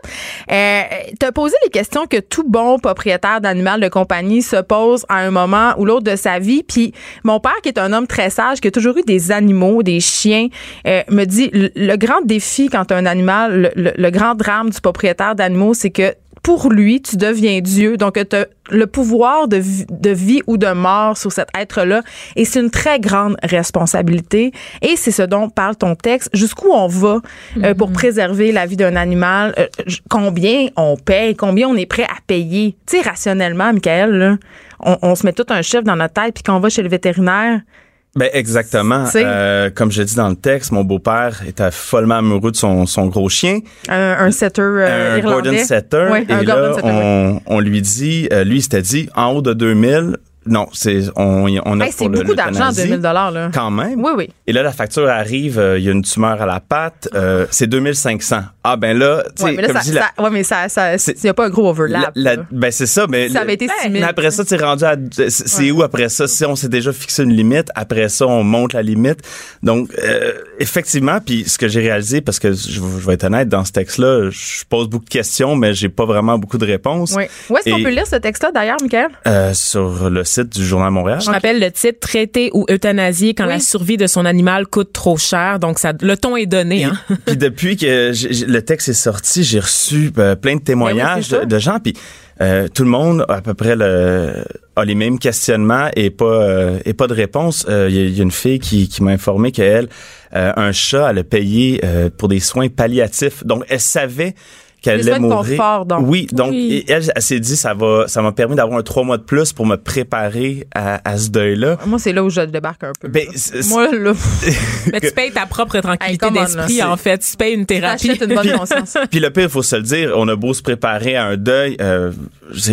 euh, t'as posé les questions que tout bon propriétaire d'animal de compagnie se pose à un moment ou l'autre de sa vie. Puis mon père, qui est un homme très sage, qui a toujours eu des animaux, des chiens, euh, me dit le, grand défi quand t'as un animal, le grand drame du propriétaire d'animaux, c'est que pour lui, tu deviens Dieu. Donc, tu as le pouvoir de, de vie ou de mort sur cet être-là. Et c'est une très grande responsabilité. Et c'est ce dont parle ton texte. Jusqu'où on va euh, pour mm-hmm. préserver la vie d'un animal? Euh, combien on paye? Combien on est prêt à payer? Tu sais, rationnellement, Michael, on, on, se met tout un chiffre dans notre tête, puis quand on va chez le vétérinaire, ben exactement. Euh, comme je dis dans le texte, mon beau-père était follement amoureux de son, son gros chien. Un, setter euh, un Gordon Setter. et là, on, on, lui dit, euh, lui, il s'était dit, en haut de 2000, non, c'est on, on a C'est beaucoup d'argent, 2000 dollars là. Quand même. Oui, oui. Et là, la facture arrive, euh, il y a une tumeur à la patte, euh, c'est 2500. Ah ben là, tu sais, comme ça, dis, ça, ouais, mais ça, ça, il y a pas un gros overlap. ben c'est ça, mais ça avait été Mais après ça, tu es rendu à, c'est où après ça? Si on s'est déjà fixé une limite, après ça, on monte la limite. Donc euh, effectivement, puis ce que j'ai réalisé, parce que je, vais être honnête, dans ce texte-là, je pose beaucoup de questions, mais j'ai pas vraiment beaucoup de réponses. Oui. Où est-ce qu'on peut lire ce texte-là d'ailleurs, Michael? Euh, Sur le du Journal Montréal. Je rappelle le titre Traité ou euthanasier quand la survie de son animal coûte trop cher. Donc, ça, le ton est donné. Hein? puis depuis que le texte est sorti, j'ai reçu euh, plein de témoignages ben de, gens. Puis euh, tout le monde à peu près le, a les mêmes questionnements et pas euh, et pas de réponse. Il y, a une fille qui, qui m'a informé qu'elle un chat elle a payé pour des soins palliatifs. Donc elle savait qu'elle allait mourir. Confort, donc. Oui, donc elle, s'est dit ça va, ça m'a permis d'avoir un trois mois de plus pour me préparer à, à ce deuil-là. Moi, c'est là où je débarque un peu. Ben, Moi, là. Mais tu payes ta propre tranquillité d'esprit, en fait. Tu payes une thérapie. une bonne conscience. Puis le pire, il faut se le dire, on a beau se préparer à un deuil. Euh,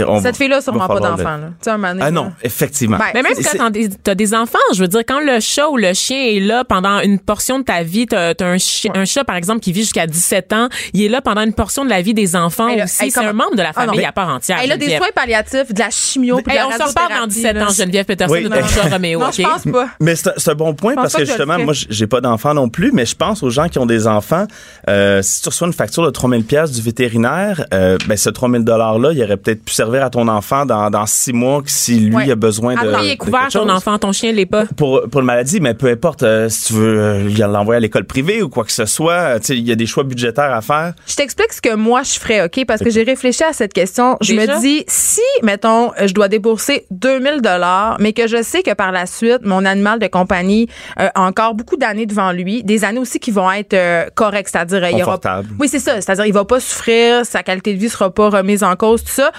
on, Cette fille-là, sûrement pas d'enfant. Tu un Ah non, effectivement. Ben, mais même quand t'as des enfants, je veux dire, quand le chat ou le chien est là pendant une portion de ta vie, t'as as un, un chat, par exemple, qui vit jusqu'à 17 ans, il est là pendant une portion de la vie des enfants aussi. c'est un membre de la ah famille à part entière. Elle a des soins palliatifs, de la chimio, puis de la On s'en reparle dans 17 ans, Geneviève Peterson, oui. de chat Roméo. Non, je pense pas. Mais c'est un bon point parce que, justement, moi, j'ai pas d'enfants non plus, mais je pense aux gens qui ont des enfants. Euh, si tu reçois une facture de 3000 pièces du vétérinaire, euh, ben ce 3000 dollars là, il aurait peut-être pu servir à ton enfant dans, dans six mois si lui a besoin de. Après, il est couvert ton enfant, ton chien l'est pas? Pour pour une maladie, mais peu importe euh, si tu veux euh, l'envoyer à l'école privée ou quoi que ce soit, il y a des choix budgétaires à faire. Je t'explique ce que moi je ferais, ok, parce que j'ai réfléchi à cette question. Je me dis si mettons je dois débourser 2000 dollars, mais que je sais que par la suite mon animal de compagnie a encore beaucoup d'années devant lui, des années aussi qui vont être correctes, c'est-à-dire il y aura Oui, c'est ça, c'est-à-dire il va pas souffrir, sa qualité de vie sera pas remise en cause, tout ça.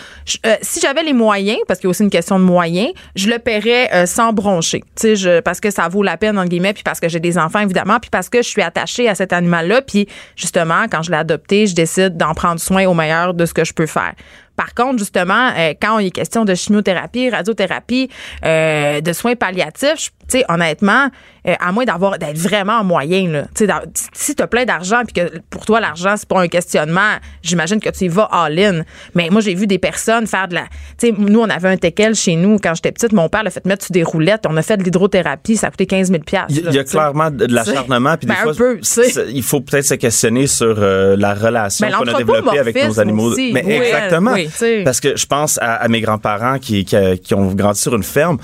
si j'avais les moyens, parce qu'il y a aussi une question de moyens, je le paierais euh, sans broncher. Tu sais, parce que ça vaut la peine, entre guillemets, puis parce que j'ai des enfants, évidemment, puis parce que je suis attachée à cet animal-là. Puis justement, quand je l'ai adopté, je décide d'en prendre soin au meilleur de ce que je peux faire. Par contre, justement, euh, quand il est question de chimiothérapie, radiothérapie, euh, de soins palliatifs, tu sais, honnêtement, euh, à moins d'avoir d'être vraiment en moyen, là, tu sais, si tu as plein d'argent puis que pour toi l'argent c'est pas un questionnement, j'imagine que tu y vas all-in. Mais moi j'ai vu des personnes faire de la, tu sais, nous on avait un teckel chez nous quand j'étais petite, mon père l'a fait mettre sur des roulettes, on a fait de l'hydrothérapie, ça a coûté 15 000 Il y, a clairement de l'acharnement puis des ben, fois, il faut peut-être se questionner sur la relation ben, qu'on a développée avec nos animaux. mais exactement. Parce que je pense à, mes grands-parents qui, qui, ont grandi sur une ferme.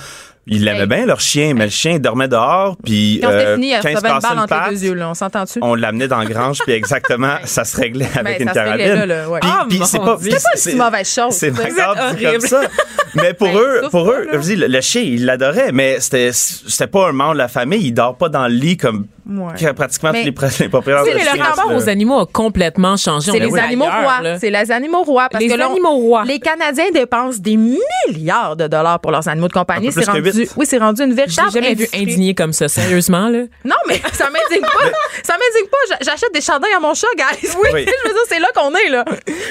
Ils l'aimaient bien, leur chien, mais le chien dormait dehors, puis euh, fini, quand il se passait une patte, deux yeux, on s'entend-tu? On l'amenait dans la grange, puis exactement, ça se réglait ben, avec une carabine. Ouais. Ah, puis c'est pas, c'est pas une si mauvaise chose. C'est comme ça. Mais pour ben, eux, pour eux, je dis, le, chien, il l'adorait, mais c'était, c'était pas un membre de la famille. Il dort pas dans le lit comme Ouais. pratiquement tous les, les propriétaires mais le rapport aux animaux a complètement changé. C'est les, animaux rois. C'est les animaux rois. Parce les que animaux rois. Les Canadiens dépensent des milliards de dollars pour leurs animaux de compagnie. C'est rendu, oui, c'est rendu une véritable. J'ai jamais vu indigné comme ça, sérieusement là. non, mais ça m'indigne pas. ça m'indigne pas. J'achète des chandails à mon chat, guys. Oui, je veux dire, c'est là qu'on est là.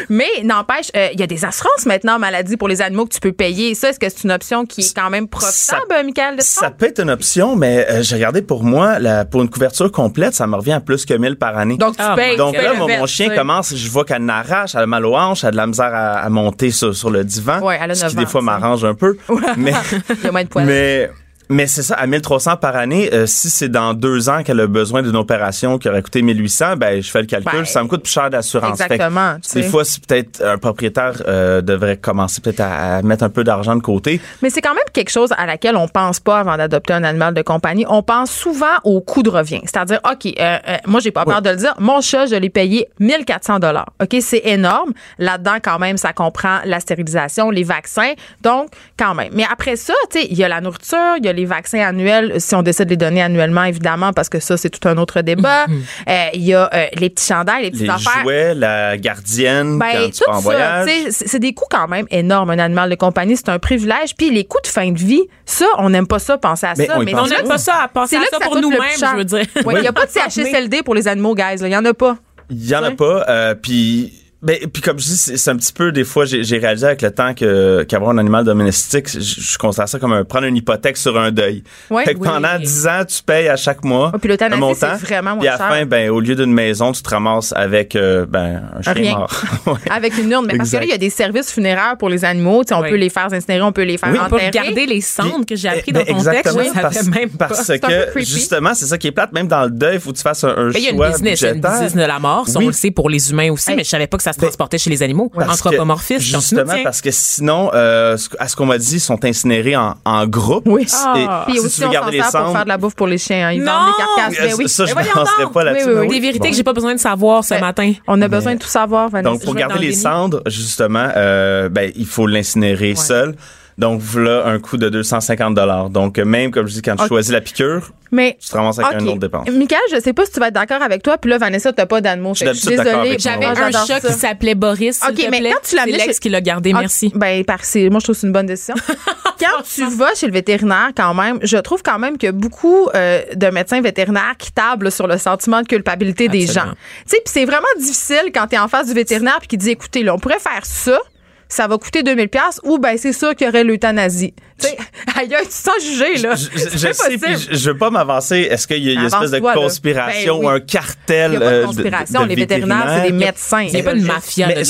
Mais n'empêche, euh, il y a des assurances maintenant maladie pour les animaux que tu peux payer. Ça, est-ce que c'est une option qui est quand même profitable, ça, Michael? Ça peut être une option, mais j'ai regardé pour moi, la, pour une couverture complète, ça me revient à plus que 1000 par année. Donc, tu ah, payes. Donc là, mon, chien commence, je vois qu'elle n'arrache, elle a mal aux hanches, elle a de la misère à, monter sur, sur, le divan. Ouais, elle a ce qui, des fois, m'arrange un peu. mais, Il y a moins de poils. Mais, mais c'est ça, à 1300 par année, euh, si c'est dans deux ans qu'elle a besoin d'une opération qui aurait coûté 1800, ben je fais le calcul, ben, ça me coûte plus cher d'assurance. Exactement. des fois, si peut-être un propriétaire euh, devrait commencer peut-être à, mettre un peu d'argent de côté. Mais c'est quand même quelque chose à laquelle on pense pas avant d'adopter un animal de compagnie. On pense souvent au coût de revient. C'est-à-dire, OK, euh, moi, j'ai pas peur de le dire, mon chat, je l'ai payé 1400 dollars. OK, c'est énorme. Là-dedans, quand même, ça comprend la stérilisation, les vaccins. Donc, quand même. Mais après ça, tu sais, il y a la nourriture, il y a les vaccins annuels, si on décide de les donner annuellement, évidemment, parce que ça, c'est tout un autre débat. Mhm. Euh, il y a euh, les petits chandails, les petites les affaires. jouets, la gardienne ben, quand tu en voyage. C'est des coûts quand même énormes, un animal de compagnie. C'est un privilège. Puis les coûts de fin de vie, ça, on n'aime pas ça, penser à ça. Mais on n'aime pas ça à penser à ça, pour nous-mêmes, je veux dire. Il n'y a pas de CHSLD pour les animaux, guys. Il n'y en a pas. Il n'y en a pas. Euh, puis ben, puis comme je dis, c'est un petit peu des fois j'ai réalisé avec le temps que qu'avoir un animal domestique, je, je, considère ça comme un, prendre une hypothèque sur un deuil. Ouais, fait que pendant 10 ans, tu payes à chaque mois oh, puis un montant. Vraiment puis à la fin, ben au lieu d'une maison, tu te ramasses avec euh, ben un chien Rien. mort. avec une urne, mais parce que là il y a des services funéraires pour les animaux, tu sais, on peut les faire incinérer, on peut les faire oui, enterrer. Garder les cendres que j'ai appris dans ton texte, oui, ça parce, même parce que justement, c'est ça qui est plate même dans le deuil, faut que tu fasses un, un choix. Il y a une business, une business de la mort, on le sait pour les humains aussi, mais je savais pas que ça se transportait chez les animaux, anthropomorphisme. Justement, parce que sinon, euh, à ce qu'on m'a dit, ils sont incinérés en, en groupe. Oui. Ah. Et, Puis aussi, tu veux garder les cendres, pour faire de la bouffe pour les chiens. Hein. Ils vendent des carcasses. Mais oui. Ça, je ne penserais pas là-dessus. Oui, oui, Des vérités que j'ai pas besoin de savoir ce matin. On a besoin de tout savoir, Vanessa. Donc, pour garder les cendres, justement, euh, ben, il faut l'incinérer seul. Donc, voilà un coût de 250 dollars. Donc, même, comme je dis, quand tu choisis la piqûre, mais, tu te ramasses avec un autre dépense. Michael, je sais pas si tu vas être d'accord avec toi. Puis là, Vanessa, t'as pas d'animaux. Je suis désolée. J'avais un chat qui s'appelait Boris. OK, mais quand tu l'as C'est l'ex qui l'a gardé. Merci. Ben, parfait. Moi, je trouve que c'est une bonne décision. quand tu vas chez le vétérinaire, quand même, je trouve quand même que beaucoup euh, de médecins vétérinaires qui tablent sur le sentiment de culpabilité des gens. Tu sais, puis c'est vraiment difficile quand tu es en face du vétérinaire puis qui dit écoutez, là, on pourrait faire ça ça va coûter 2000 pièces ou ben c'est sûr qu'il y aurait l'euthanasie. Tu sais, ailleurs, tu sens juger là. Je, je, je sais, je, je veux pas m'avancer. Est-ce qu'il y a une espèce de conspiration ben ou un cartel Il y a pas de euh, conspiration. les vétérinaires, c'est des médecins. Il n'y a pas une mafia. de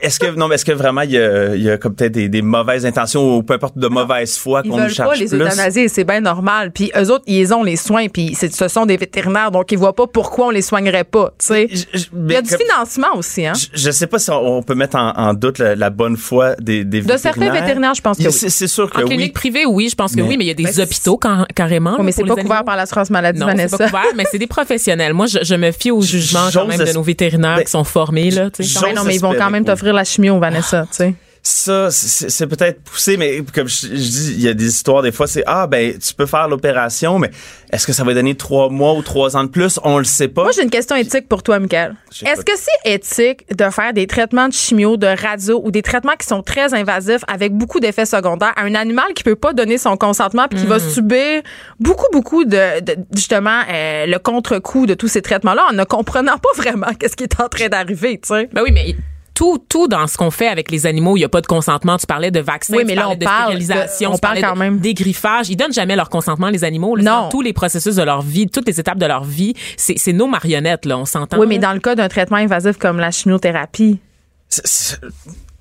est-ce que non, mais est-ce que vraiment il y a, il y a comme peut-être des, des, mauvaises intentions ou peu importe de mauvaise foi qu'on nous cherche pas les euthanasier, c'est bien normal. Puis eux autres, ils ont les soins. Puis ce sont des vétérinaires, donc ils voient pas pourquoi on les soignerait pas. Tu sais, il y a du financement aussi. Hein? Je, sais pas si on, peut mettre en, doute la bonne foi des, des De certains vétérinaires, je pense que oui. C'est sûr que en clinique privée, oui, je pense que oui, mais il y a des hôpitaux carrément. mais c'est pas couvert par l'assurance maladie, non, Vanessa. c'est pas couvert, mais c'est des professionnels. Moi, je, me fie au jugement quand même de nos vétérinaires ben, qui sont formés là. Non, mais ils vont quand même t'offrir la chimio, Vanessa. Tu sais ça, c'est peut-être poussé, mais comme je, dis, il y a des histoires, des fois, c'est Ah, ben, tu peux faire l'opération, mais est-ce que ça va donner trois mois ou trois ans de plus? On le sait pas. Moi, j'ai une question éthique pour toi, Michael. Est-ce que c'est éthique de faire des traitements de chimio, de radio ou des traitements qui sont très invasifs avec beaucoup d'effets secondaires à un animal qui peut pas donner son consentement puis qui va mm. subir beaucoup, beaucoup de, justement, euh, le contre-coup de tous ces traitements-là en ne comprenant pas vraiment qu'est-ce qui est en train d'arriver, tu sais? Ben oui, mais tout, tout dans ce qu'on fait avec les animaux, il n'y a pas de consentement. Tu parlais de vaccins, oui, mais là, on de parle stérilisation, on parle quand même des griffages. Ils donnent jamais leur consentement, les animaux. non. Dans tous les processus de leur vie, toutes les étapes de leur vie, c'est nos marionnettes, là. On s'entend. Oui, mais dans le cas d'un traitement invasif comme la chimiothérapie.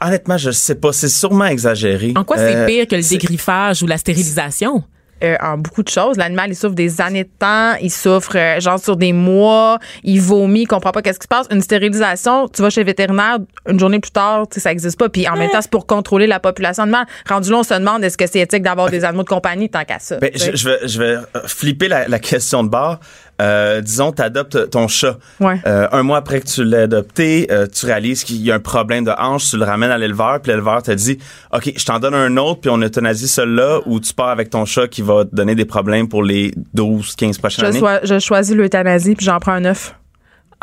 honnêtement, je sais pas. C'est sûrement exagéré. En quoi c'est euh, pire que le dégriffage ou la stérilisation? Euh, en beaucoup de choses. L'animal, il souffre des années de temps, il souffre euh, genre sur des mois, il vomit, il comprend pas qu'est-ce qui se passe. Une stérilisation, tu vas chez le vétérinaire, une journée plus tard, ça existe pas. Puis en même temps, c'est pour contrôler la population de mal. Rendu là, on se demande est-ce que c'est éthique d'avoir des animaux de compagnie tant qu'à ça. Ben, je, vais, je vais flipper la, la question de bord euh, disons, tu adoptes ton chat. Euh, un mois après que tu l'as adopté, euh, tu réalises qu'il y a un problème de hanche, tu le ramènes à l'éleveur, puis l'éleveur te dit, OK, je t'en donne un autre, puis on euthanasie celui-là, ou tu pars avec ton chat qui va te donner des problèmes pour les 12, 15 prochaines je années? je choisis l'euthanasie, puis j'en prends un neuf.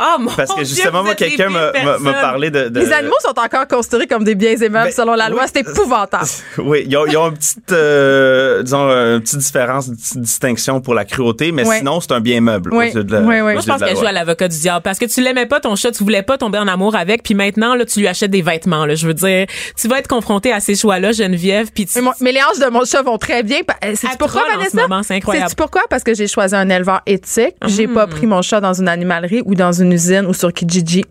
Oh mon Parce que justement, Dieu, moi, quelqu'un m'a parlé de, Les animaux sont encore considérés comme des biens aimables Ben, selon la loi. oui. C'est épouvantable. Oui, ils ont, ils ont une petite, euh, disons, une petite différence, une petite distinction pour la cruauté, mais sinon, c'est un bien meuble. Oui. de la- Oui, oui. Moi, je de pense qu'elle joue à l'avocat du diable parce que tu l'aimais pas ton chat, tu voulais pas tomber en amour avec, puis maintenant là, tu lui achètes des vêtements. Là, je veux dire, tu vas être confronté à ces choix-là, Geneviève, puis tu, Mais, mon- mais les hanches de mon chat vont très bien. Euh, Sais-tu Elle pourquoi, Vanessa? ce c'est incroyable. Sais-tu pourquoi? Parce que j'ai choisi un éleveur éthique. J'ai pas pris mon chat dans une animalerie ou dans une usine ou sur Kijiji.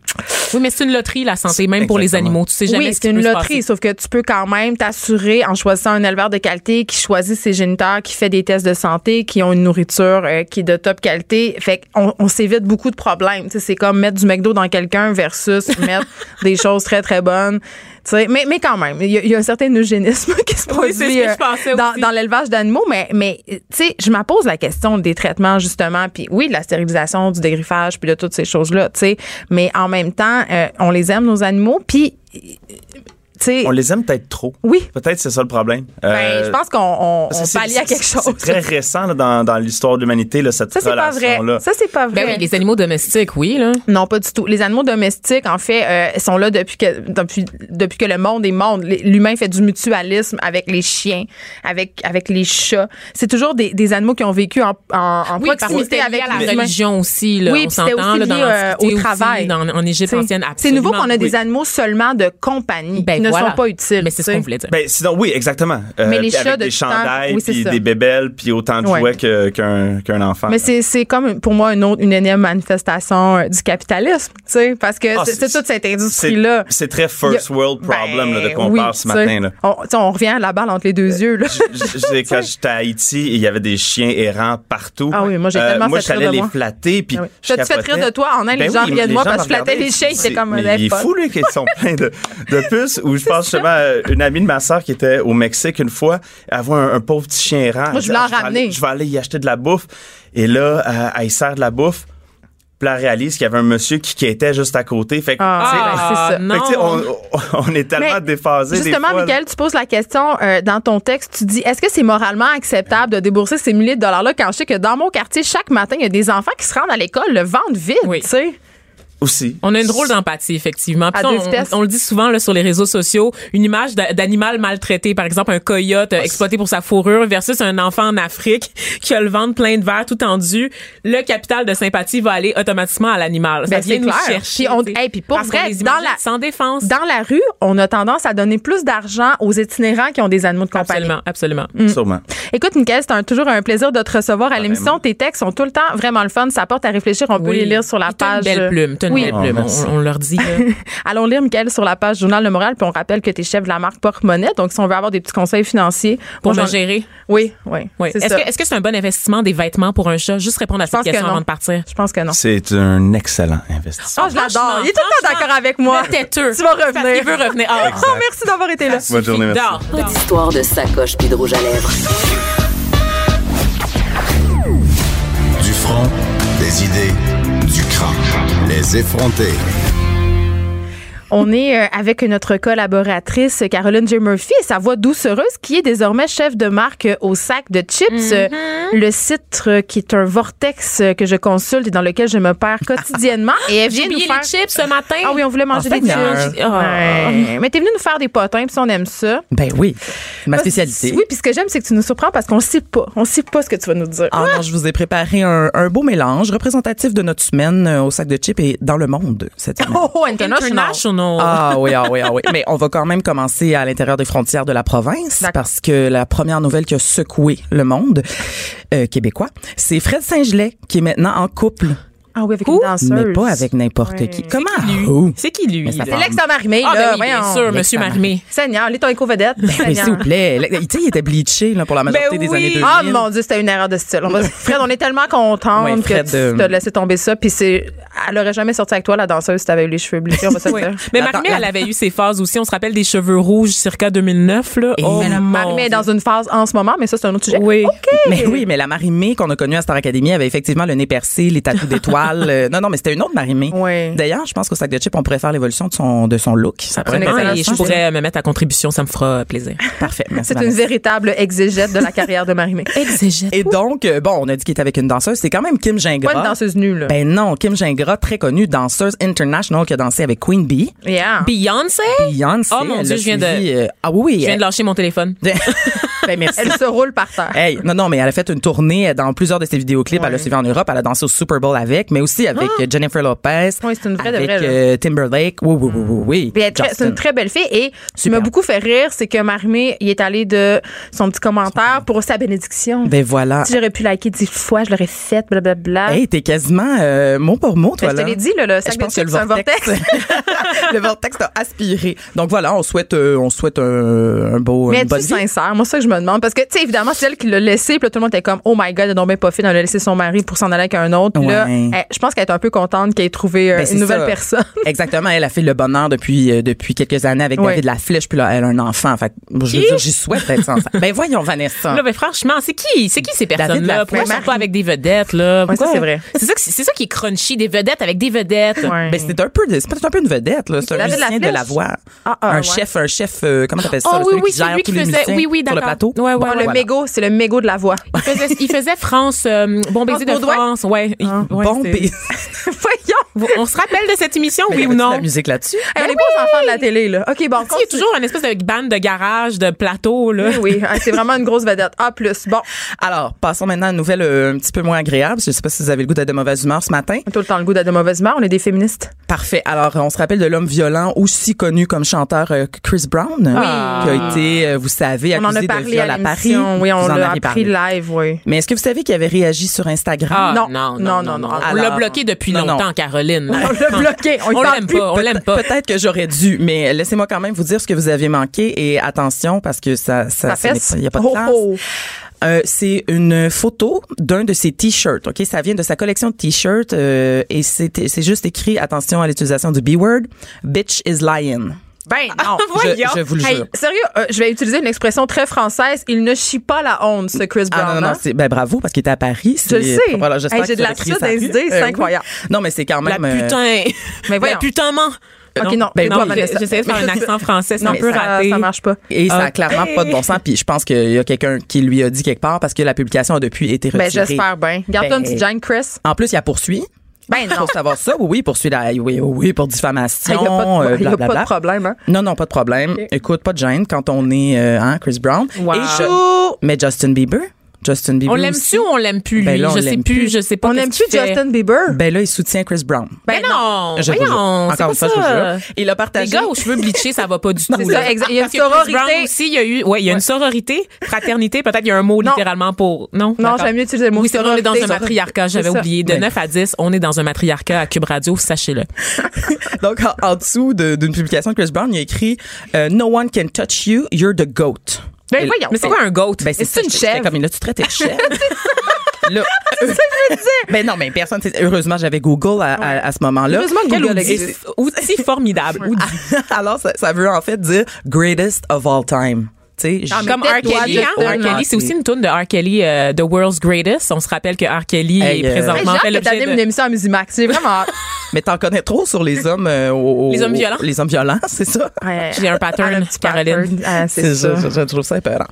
oui, mais c'est une loterie la santé, même pour les animaux. Tu sais jamais Oui, ce c'est une loterie, passer. sauf que tu peux quand même t'assurer en choisissant un éleveur de qualité qui choisit ses géniteurs, qui fait des tests de santé, qui ont une nourriture euh, qui est de top qualité. Fait qu'on on s'évite beaucoup de problèmes. Tu sais, c'est comme mettre du McDo dans quelqu'un versus mettre des choses très, très bonnes. Tu sais, mais, mais quand même, il y, y a un certain eugénisme qui se produit euh, dans, dans l'élevage d'animaux. Mais, mais tu sais, je me pose la question des traitements, justement. Puis oui, de la stérilisation, du dégriffage, puis de toutes ces choses-là. Tu sais, mais en même temps, euh, on les aime, nos animaux. Puis, On les aime peut-être trop. oui. Peut-être c'est ça le problème. Ben, Euh, je pense qu'on on, on pallie à quelque chose. C'est très récent là, dans, dans l'histoire de l'humanité, là, cette Ça, c'est pas vrai. Ça, c'est pas vrai. Ben oui, les animaux domestiques, oui là. Non, pas du tout. Les animaux domestiques, en fait, euh, sont là depuis que depuis, depuis que le monde est monde. L'humain fait du mutualisme avec les chiens, avec avec les chats. C'est toujours des, des animaux qui ont vécu en, en, en Oui, proximité avec à la religion aussi là. Oui, c'était s'entend aussi là, dans lié, euh, au aussi, travail. dans, en Égypte ancienne. C'est nouveau qu'on a des animaux seulement de compagnie Ben ne voilà. sont pas utiles. Mais c'est ce qu'on voulait dire. Ben, sinon, oui, exactement. Euh, Mais les chats avec de des chandails, oui, puis ça. des bébelles, puis autant de Ouais. jouets que- qu'un qu'un enfant. Mais c'est c'est comme pour moi une autre une énième manifestation euh, du capitalisme, tu sais, parce que Ah, c'est toute cette C'est- industrie là. C'est très first world problem là, de quoi on Ben oui, parle ce matin. Là. On, on revient à la balle entre les deux yeux là. Quand j'étais à Haïti, il y avait des chiens errants partout. Euh, Ah oui, moi, j'ai tellement Moi, fait rire j'allais de les moi. flatter. Puis Ah T'as-tu fait capotais. rire de toi? En Inde, les gens riaient de moi parce que je flattais les chiens, C'est- comme, euh, Il est fou, lui, qu'ils sont pleins de, de puces. Ou je pense justement à une amie de ma soeur qui était au Mexique une fois, elle voit un, un pauvre petit chien errant. Moi, je voulais Ah, en vais ramener. aller- Je vais aller y acheter de la bouffe. Et là, euh, elle sert de la bouffe. Puis là, elle réalise qu'il y avait un monsieur qui, qui était juste à côté. Fait que, Ah, tu sais, ben, c'est ça. non. fait que, tu sais, on, on est tellement Mais déphasés. des Justement, fois. Michael, tu poses la question euh, dans ton texte. Tu dis est-ce que c'est moralement acceptable de débourser ces milliers de dollars-là quand je sais que dans mon quartier, chaque matin, il y a des enfants qui se rendent à l'école le ventre vide, Oui. tu sais? Aussi. On a une drôle d'empathie, effectivement. Puis À ça, deux on, le dit souvent là, sur les réseaux sociaux, une image d'a- d'animal maltraité, par exemple un coyote euh, exploité pour sa fourrure versus un enfant en Afrique qui a le ventre plein de verre tout tendu. Le capital de sympathie va aller automatiquement à l'animal. Ben, ça vient c'est nous clair. chercher. Puis on- hey, puis pour vrai, dans la- sans défense. Dans la rue, on a tendance à donner plus d'argent aux itinérants qui ont des animaux de compagnie. Absolument, absolument. Mm. Sûrement. Écoute, Michael, c'est un- toujours un plaisir de te recevoir à l'émission. Tes textes sont tout le temps vraiment le fun. Ça porte à réfléchir. On peut les lire sur la page. Une belle plume, une Oui. Oh, merci. on, on leur dit. Allons lire, Michael, sur la page Journal de Montréal, puis on rappelle que tu es chef de la marque Porte-Monnaie. Donc, si on veut avoir des petits conseils financiers pour j'en- gérer. Oui, oui. Oui. Est-ce que c'est un bon investissement des vêtements pour un chat? Juste répondre à cette que question avant de partir. Je pense que non. C'est un excellent investissement. Oh, je l'adore. Il est tout le temps d'accord avec moi. Têteux. Tu vas revenir. qu'il veut revenir. Ah, Oh, merci d'avoir été là. Bonne journée, merci. dors, dors. d'histoire de sacoche puis de rouge à lèvres. Du front, des idées. Les effronter. On est euh, avec notre collaboratrice Caroline J. Murphy et sa voix doucereuse qui est désormais chef de marque au sac de chips. Euh, Le site euh, qui est un vortex que je consulte et dans lequel je me perds quotidiennement. Et elle J'ai vient nous faire... les chips ce matin. Ah oui, on voulait manger En des chips. Ah. Ouais. Mais t'es venu nous faire des potins, puis on aime ça. Ben oui, ma spécialité. Oui, puis ce que j'aime, c'est que tu nous surprends parce qu'on sait pas. On sait pas ce que tu vas nous dire. Ah non, je vous ai préparé un, un beau mélange représentatif de notre semaine au sac de chips et dans le monde cette semaine. Oh, oh, international. Ah oui, ah oui, ah oui. Mais on va quand même commencer à l'intérieur des frontières de la province parce que la première nouvelle qui a secoué le monde euh, québécois, c'est Fred Saint-Gelais qui est maintenant en couple, Ah oui, avec une danseuse. mais pas avec n'importe Ouais. qui. Comment? Lui? Oh. C'est qui lui? C'est l'ex Marimé, Ah, ben oui, bien sûr, Monsieur Marimé. Seigneur, lis ton éco-vedette. Oui, s'il vous plaît. Tu sais, il était bleaché là, pour la majorité Ben des oui. années 2000. Ah mon dieu, c'était une erreur de style. On va- Fred, on est tellement Fred, que tu euh, t'as laissé tomber ça. Puis c'est, elle aurait jamais sorti avec toi la danseuse si t'avais eu les cheveux bleachés. On va se le Oui. dire. Mais Marimé, elle avait eu ses phases aussi. On se rappelle des cheveux rouges circa 2009. Là. Et oh, mais la mon Marie est dans une phase en ce moment, mais ça c'est un autre sujet. Oui. Mais oui, mais la Marimé qu'on a connue à Star Academy avait effectivement le nez percé, les tatous d'étoiles. Euh, non, non, mais c'était une autre Marimé. Oui. D'ailleurs, je pense qu'au sac de chips, on pourrait faire l'évolution de son, de son look. Ça pourrait être. Et je pourrais me mettre à contribution, ça me fera plaisir. Parfait. Merci, C'est une véritable exégète de la carrière de Marie-Mé. Exégète. Et donc, euh, bon, on a dit qu'il était avec une danseuse. C'est quand même Kim Gingras. Pas une danseuse nue, là. Ben non, Kim Gingras, très connue, danseuse international qui a dansé avec Queen Bee. yeah. Beyoncé? Beyoncé. Oh mon Dieu, je viens de- euh, ah oui, oui. Je viens de lâcher mon téléphone. ben merci. Elle se roule par terre. Hey, non, non, mais elle a fait une tournée dans plusieurs de ses vidéoclips. Elle a suivi en Europe. Elle a dansé au Super Bowl avec, mais aussi avec euh, Jennifer Lopez. Oui, c'est une vraie de avec vraie, là. euh, Timberlake. Oui, oui, oui, oui. oui. C'est une très belle fille. Et ce qui m'a beaucoup fait rire, c'est que Marimé, il est allé de son petit commentaire pour sa bénédiction. Ben voilà. Si j'aurais pu liker dix fois, je l'aurais fait, blablabla. Hey, t'es quasiment euh, mot pour mot, toi, Ben, je te l'ai dit, là, le sac Je de pense que chips, le c'est un vortex, le vortex t'a aspiré. Donc voilà, on souhaite, euh, on souhaite un, un beau, Mais une bonne vie. sincère? Moi, ça que je me demande. Parce que, tu sais, évidemment, c'est elle qui l'a laissé. Puis là, tout le monde était comme, oh my God, elle a donc bien pas fait. Elle a laissé son mari pour s'en aller avec un autre. Puis là, Ouais. elle- je pense qu'elle est un peu contente qu'elle ait trouvé euh, Ben, c'est une nouvelle ça. personne. Exactement, elle a fait le bonheur depuis euh, depuis quelques années avec Ouais. David Laflèche, puis là elle a un enfant. Fait que, moi, je veux Qui? dire, j'y souhaite d'être sincère. ben voyons Vanessa. Là, ben, franchement, c'est qui? C'est qui ces personnes-là? Pourquoi ils sont pas avec des vedettes, là? Ça, c'est vrai. C'est ça, que- c'est ça qui est crunchy, des vedettes avec des vedettes. Ouais. Ben c'est un peu de- c'est peut-être un peu une vedette là, c'est un David musicien de Laflèche? la voix. Ah, ah, un ouais. chef, un chef euh, comment t'appelles ça, Oh là, oui, celui oui, qui gère tous qui les faisait. musiciens Oui, oui, sur le d'accord. Plateau. Ouais, ouais, Bon, ouais. le voilà. mégot, c'est le mégot de la voix. Il faisait, il faisait France, euh, bon baiser de France. Ouais. Il- ouais, Bon, Voyons! On se rappelle de cette émission, oui y ou de non? la musique là-dessus? Hey, on n'est pas aux enfants de la télé, là. OK, bon, Il y a toujours une espèce de bande de garage, de plateau, là? Oui, oui, Ah, c'est vraiment une grosse vedette. A+. Bon, Alors, passons maintenant à une nouvelle euh, un petit peu moins agréable. Je sais pas si vous avez le goût d'être de mauvaise humeur ce matin. tout le temps le goût d'être de mauvaise humeur. On est des féministes. Parfait. Alors, on se rappelle de l'homme violent, aussi connu comme chanteur euh, Chris Brown, qui a été, euh, vous savez, On en accusé a de parlé viol à à Paris. Oui, on l'a appris parlé. live, oui. Mais est-ce que vous savez qu'il avait réagi sur Instagram? Ah, Non. non, Non, non, non, non. non. On l'a bloqué depuis non, non. Caroline. On l'a bloqué. On, On l'aime pas, on l'aime pas. Peut-être que j'aurais dû, mais laissez-moi quand même vous dire ce que vous avez manqué et attention parce que ça, ça, il y a pas de Oh, place. oh. Euh, c'est une photo d'un de ses t-shirts. Ok, ça vient de sa collection de t-shirts euh, et c'est c'est juste écrit attention à l'utilisation du b-word. Bitch is lying. Ben non. Je, je vous le Hey, jure. sérieux, euh, je vais utiliser une expression très française. Il ne chie pas la honte, ce Chris Brown. Ah non, non, hein? non, c'est ben bravo parce qu'il était à Paris. Je le C'est- sais. Voilà, j'espère Hey, j'ai de la des idées, c'est Euh, oui. incroyable. Non, mais c'est quand La même. euh, putain. Mais voyons. La putain ment. OK, non. Ben non. J'essayais de faire un accent français, c'est Non, un peu ça, raté. ça marche pas. Et ça a clairement pas de bon sens. Puis je pense qu'il y a quelqu'un qui lui a dit quelque part parce que la publication a depuis été Ben, retirée. j'espère bien. Garde-toi une Ben, petite gêne, Chris. En plus, il a poursuit. Ben non. Pour savoir ça, oui, oui, poursuit la, oui, oui, oui, pour diffamation, Il n'y a, pas de- euh, y a pas de blablabla. problème. Hein? Non, non, pas de problème. Écoute, pas de gêne quand on est, euh, hein, Chris Brown. Wow. Et je- mais Justin Bieber, Justin Bieber On l'aime-tu ou on l'aime plus, lui? Ben là, on je sais l'aime plus, plus. je sais pas. On qu'est-ce aime plus. Justin Bieber? Ben là, il soutient Chris Brown. Ben non, Je voyons, Encore une fois, je vous jure. Il a Les partagé. gars aux cheveux bleachés, ça va pas du tout. Là. ça. Il y a une que Chris sororité. Brown aussi, il y a eu, ouais, il y a une sororité, fraternité, peut-être il y a un mot Non. littéralement pour, non? Non, j'aime mieux utiliser le mot Oui, c'est vrai, on est dans un sororité. matriarcat, j'avais oublié. De Ben. 9 à 10, on est dans un matriarcat à Cube Radio, sachez-le. Donc, en, en dessous de- d'une publication de Chris Brown, il a écrit euh, No one can touch you, you're the goat. Ben voyons. Mais c'est quoi un goat? Ben, c'est c'est une ça, chèvre? Comme il a-tu traité de chèvre? Là, Ben non, mais personne. c'est- Heureusement, j'avais Google à, à- à ce moment-là. Heureusement que Google outil, outil formidable. Alors, ça, ça veut en fait dire greatest of all time. Tu sais, Comme R. Kelly, R. c'est aussi une tune de R. Kelly, euh, The World's Greatest. On se rappelle que R. Kelly Hey, est euh, présentement fait l'objet t'animes une de... émission à Musimax. C'est vraiment. mais t'en connais trop sur les hommes. euh, Les hommes violents? Les hommes violents, c'est ça. Ouais. J'ai un pattern, Caroline. pattern. Ah, c'est ça. Je, je trouve ça épeurant.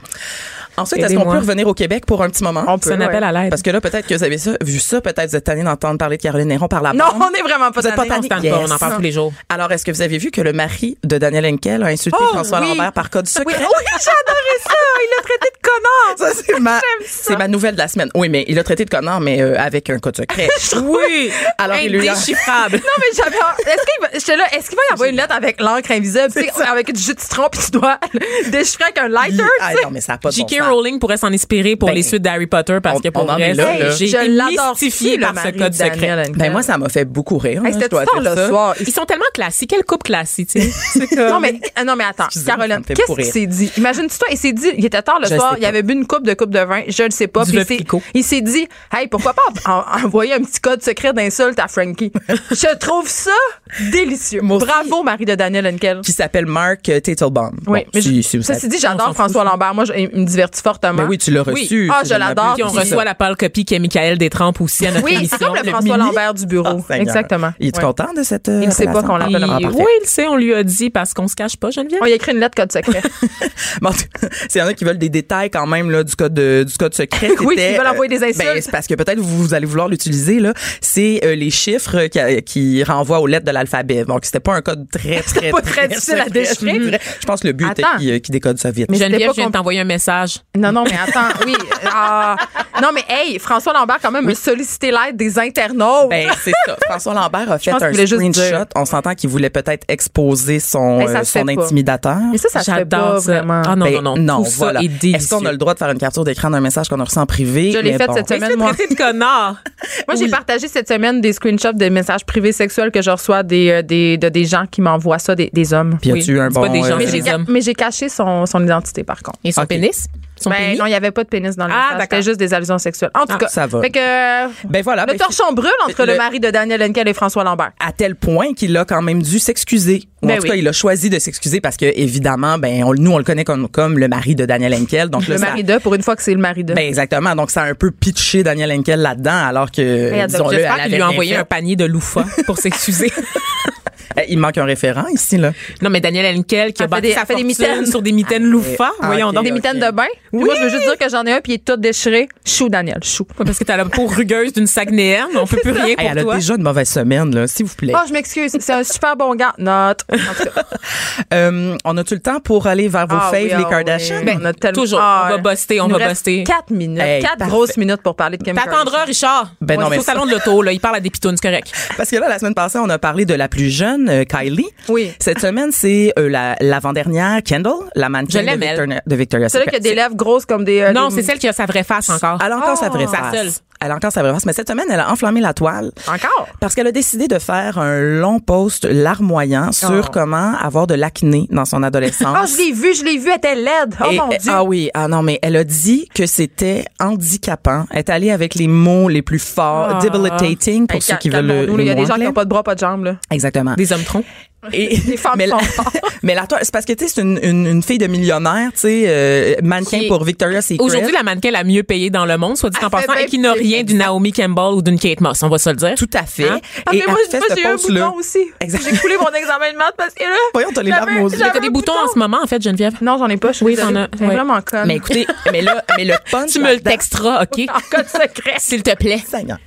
Ensuite, est-ce qu'on peut revenir au Québec pour un petit moment? On peut, un appel ouais. à l'aide. Parce que là, peut-être que vous avez ça, vu ça, peut-être vous êtes tanné d'entendre parler de Caroline Néron par la Non, bande. on est vraiment pas Vous êtes pas tannés. On Yes. on en parle tous les jours. Alors, est-ce que vous avez vu que le mari de Daniel Henkel a insulté Oh, François oui. Lambert par code Oui, secret? oui, j'adorais ça. Il l'a traité de connard. Ça, c'est ma, c'est ma nouvelle de la semaine. Oui, mais il a traité de connard, mais euh, avec un code secret. Oui! Alors, il lui a- Indéchiffrable. Non, mais j'avais. Est-ce qu'il va. J'étais là, est-ce qu'il va y avoir une lettre avec l'encre invisible, tu sais, avec du jus de citron, puis tu dois déchiffrer avec un lighter, Ah, non, mais ça pas de J.K. Rowling pourrait s'en inspirer pour Ben, les suites d'Harry Potter parce on- que pour vrai, j'ai Je été mystifiée par ce code secret. Ben, moi, ça m'a fait beaucoup rire. Hein, C'était le soir. Ils sont tellement classiques. Quelle coupe classique, tu sais. Comme- Non mais, non, mais attends, Caroline, qu'est-ce qu'il s'est dit? Imagine-tu toi, il s'est dit, il était tard le Je soir, il avait bu une coupe de coupe de vin, je ne sais pas. Puis il s'est- s'est dit, hey, pourquoi pas en- envoyer un petit code secret d'insulte à Frankie? je trouve ça délicieux. Moi aussi. Bravo, Marie de Daniel Henkel. Qui s'appelle Mark euh, Teitelbaum. Oui, Bon, mais si- je- si vous ceci savez. dit, j'adore François Lambert. Moi, je- il me divertit fortement. Ben oui, tu l'as reçu. Ah, je l'adore. on C'est reçoit la pâle copie qui est Michael Détrempe aussi à notre Oui, émission. c'est comme le, Le François mini. Lambert du bureau. Ah. Exactement. Il est Ouais. content de cette. euh, Il ne sait pas qu'on l'appelle un parfait. Oui, il le sait, on lui a dit parce qu'on se cache pas, Geneviève. On y a écrit une lettre code secret. Bon, en tout cas, s'il y en a qui veulent des détails quand même là, du code de- du code secret, Oui, s'ils veulent envoyer des euh, insultes. ben, c'est parce que peut-être vous, vous allez vouloir l'utiliser là. C'est euh, les chiffres qui, qui renvoient aux lettres de l'alphabet. Donc c'était pas un code très très pas très difficile à secret, déchiffrer. je. Je pense que le but était Attends. qu'il qu'il décode ça vite. Mais Geneviève pas vient de compl- t'envoyer un message. non, non, mais attends. Oui. ah. non, mais hey, François Lambert, quand même, a sollicité l'aide des internautes. Ben, c'est ça. François Lambert a fait un screenshot. dire. On s'entend qu'il voulait peut-être exposer son, Ben, euh, son intimidateur. mais ça, ça se fait J'adore pas ça. vraiment. Ah non, Ben, non, non. Tout ça voilà. est délicieux. Est-ce qu'on a le droit de faire une capture d'écran d'un message qu'on a reçu en privé? Je l'ai fait bon. cette semaine, c'est moi. de connard. Moi, j'ai partagé cette semaine des screenshots de messages privés sexuels que je reçois des, euh, des, de des gens qui m'envoient ça, des, des hommes. Puis as-tu Oui. un bon... pas des gens, euh, Mais j'ai, mais j'ai caché son, son identité, par contre. Et son pénis? Son Ben, pénis? non, il n'y avait pas de pénis dans le Ah. C'était juste des allusions sexuelles. En tout Ah, cas, ça va. Fait que, Ben voilà. le ben, torchon brûle entre le, le- mari de Daniel Henkel et François Lambert. à tel point qu'il a quand même dû s'excuser. Ou Ben en tout cas, il a choisi de s'excuser parce que évidemment, ben on- nous on le connaît comme comme le mari de Daniel Henkel. Donc là, Le ça- mari de, pour une fois que c'est le mari de. Ben exactement. Donc ça a un peu pitché Daniel Henkel là-dedans, alors que disons-le, elle qu'il lui avait a envoyé fait. un panier de loufa pour s'excuser. Eh, Il manque un référent ici là. non, mais Daniel Henkel qui a Elle fait bâti des- sa elle fait des mitaines. sur des mitaines loufa. Ah, Voyons donc. des mitaines de bain? Puis Moi, je veux juste dire que j'en ai un, puis il est tout déchiré. Chou, Daniel, chou. Parce que t'as la peau rugueuse d'une Saguenayenne. On peut plus rien Hey, pour elle a toi. déjà une mauvaise semaine là, s'il vous plaît. Oh, je m'excuse. C'est un super bon gars. Note. En tout cas. Euh, on a-tu le temps pour aller vers vos Ah faves oui, les ah Kardashians? oui. on a tellement- toujours. Ah, On va buster, on va buster. Quatre minutes. Hey, quatre grosses minutes pour parler de Kim T'attendras. Richard. Ben non, mais au salon de l'auto, là. Il parle à des pitounes, c'est correct. Parce que là, la semaine passée, on a parlé de la plus jeune, euh, Kylie. Oui. Cette semaine, c'est euh, la l'avant-dernière, Kendall, la mannequin Je l'aime, de, elle. Victoria, de Victoria's Celle-là qui a Secret. des lèvres grosses comme des. euh, Non, des- c'est celle qui a sa vraie face encore. Elle a encore sa vraie Oh, sa face. seule. Elle a encore sa vraie face. Mais cette semaine, elle a enflammé la toile. Encore? Parce qu'elle a décidé de faire un long post larmoyant sur Oh. comment avoir de l'acné dans son adolescence. Ah, je l'ai vu, je l'ai vu, elle était laide. Oh Et- mon Dieu. Ah oui, ah non, mais elle a dit que c'était handicapant. Elle est allée avec les mots les plus forts, Ah. debilitating pour Hey, ceux qui veulent le, Il y a des gens qui n'ont pas de bras, pas de jambes, là. Exactement. Des hommes troncs. Et, Les femmes mais, la, sont mais la toile, c'est parce que tu sais, c'est une, une, une fille de millionnaire, tu sais, euh, mannequin pour Victoria's Secret. Aujourd'hui, la mannequin la mieux payée dans le monde, soit dit en passant, et qui n'a rien d'une Naomi Campbell ou d'une Kate Moss, on va se le dire. Tout à fait. Hein? Ah, Et mais moi, j'ai eu un bouton aussi. J'ai coulé mon examen de maths parce que là. Voyons, t'as les larmes aux yeux. T'as des boutons bouton. en ce moment, en fait, Geneviève? Non, j'en ai pas. Je suis Oui, t'en as, vraiment conne. Mais écoutez, mais là, mais le punch. Tu me le texteras, OK? En code secret. S'il te plaît. Seigneur.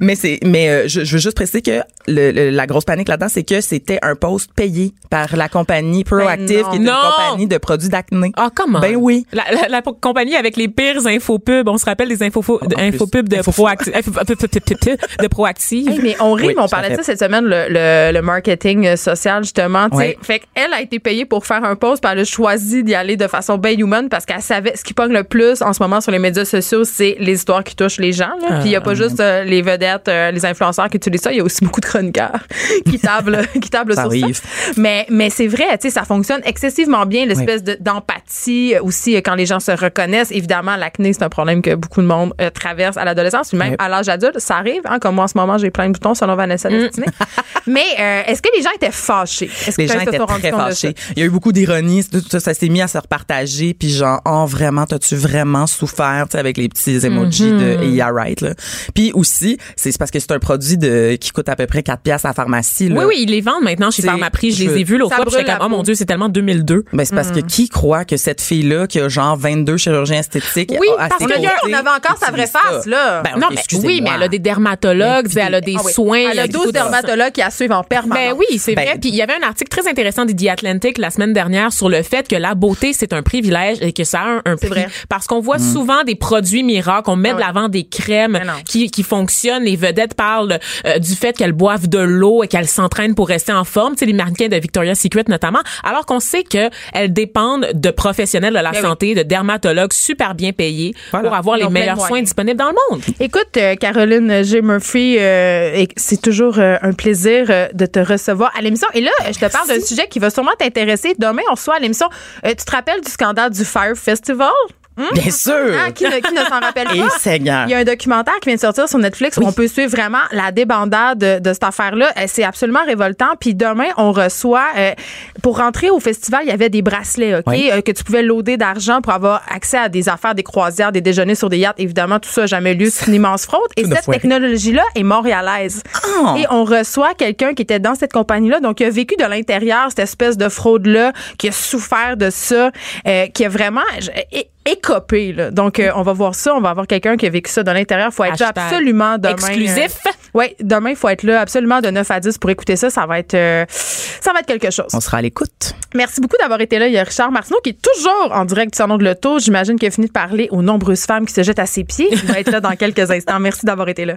Mais c'est, mais euh, je, veux juste préciser que la grosse panique là-dedans, c'est que c'était un post payé par la compagnie Proactive, non. qui est une compagnie de produits d'acné. Ah, comment? Ben oui. La, la, la compagnie avec les pires infopubs. On se rappelle des infopubs, infopubs de Proactive. De Proactive. Hey, mais on rit, Oui, mais on parlait de ça cette semaine, le, le, le marketing euh, social, justement. Ouais. Fait qu'elle a été payée pour faire un post, puis elle a choisi d'y aller de façon bien humaine parce qu'elle savait ce qui pogne le plus en ce moment sur les médias sociaux, c'est les histoires qui touchent les gens. là. Puis il n'y a pas juste euh, les vedettes, euh, les influenceurs qui utilisent ça, il y a aussi beaucoup de chroniqueurs qui tablent, qui tablent Ça sur arrive. Mais, mais c'est vrai, tu sais, ça fonctionne excessivement bien, l'espèce de- d'empathie aussi euh, quand les gens se reconnaissent. Évidemment, l'acné, c'est un problème que beaucoup de monde euh, traverse à l'adolescence, puis même à l'âge adulte, ça arrive. Hein, comme moi, en ce moment, j'ai plein de boutons selon Vanessa Destinée. Mais euh, est-ce que les gens étaient fâchés? Est-ce que Les gens étaient très fâchés. Il y a eu beaucoup d'ironie, tout ça, ça s'est mis à se repartager, puis genre, oh vraiment, t'as-tu vraiment souffert, tu sais, avec les petits emojis de Yeah Right, là. Puis aussi, c'est parce que c'est un produit de qui coûte à peu près 4 piastres à la pharmacie, là. Oui, oui, ils les vendent maintenant chez C'est- Pharmaprix. Je je- les ai vus l'autre fois. J'étais comme, oh mon. Dieu, c'est tellement 2002. Ben, c'est parce que qui croit que cette fille-là, qui a genre 22 chirurgiens esthétiques, Oui, a- parce que On, avait encore sa vraie ça? face, là. Ben, Non, mais excusez-moi. oui, mais elle a des dermatologues, elle a des Ah oui. soins. Elle a elle 12 écoute, dermatologues qui la suivent en permanence. Ben oui, c'est Ben- vrai. Puis il y avait un article très intéressant The Atlantic la semaine dernière sur le fait que la beauté c'est un privilège et que ça a un, un prix. vrai. Parce qu'on voit souvent des produits miracles, on met Ah de ouais. l'avant des crèmes qui qui fonctionnent. Les vedettes parlent euh, du fait qu'elles boivent de l'eau et qu'elles s'entraînent pour rester en forme. Les mannequins de Victoria's Secret notamment. Alors qu'on sait que elles dépendent de professionnels de la Ben oui. santé, de dermatologues super bien payés Voilà. pour avoir les meilleurs soins disponibles dans le monde. Écoute, euh, Caroline G. Murphy, euh, c'est toujours euh, un plaisir de te recevoir à l'émission. Et là, je te parle d'un sujet qui va sûrement t'intéresser. Demain, on reçoit à l'émission. tu te rappelles du scandale du Fire Festival? Bien sûr. Ah, qui, ne, qui ne s'en rappelle Et pas? Seigneur. Il y a un documentaire qui vient de sortir sur Netflix où on peut suivre vraiment la débandade de, de cette affaire-là. Euh, C'est absolument révoltant. Puis demain, on reçoit, euh, pour rentrer au festival, il y avait des bracelets, OK, Oui. euh, que tu pouvais loader d'argent pour avoir accès à des affaires, des croisières, des déjeuners sur des yachts. Évidemment, tout ça n'a jamais eu lieu. C'est une immense fraude. Et cette technologie-là est montréalaise. Ah. Et on reçoit quelqu'un qui était dans cette compagnie-là, donc qui a vécu de l'intérieur cette espèce de fraude-là, qui a souffert de ça, euh, qui a vraiment é- écopé. Là. Donc, euh, on va voir ça. On va avoir quelqu'un qui a vécu ça de l'intérieur. faut être là absolument demain. exclusif. oui, demain, il faut être là absolument de 9 à 10 pour écouter ça. Ça va être, euh, ça va être quelque chose. On sera à l'écoute. Merci beaucoup d'avoir été là. Il y a Richard Martineau qui est toujours en direct du Salon de l'Auto. J'imagine qu'il a fini de parler aux nombreuses femmes qui se jettent à ses pieds. Il va être là dans quelques instants. Merci d'avoir été là.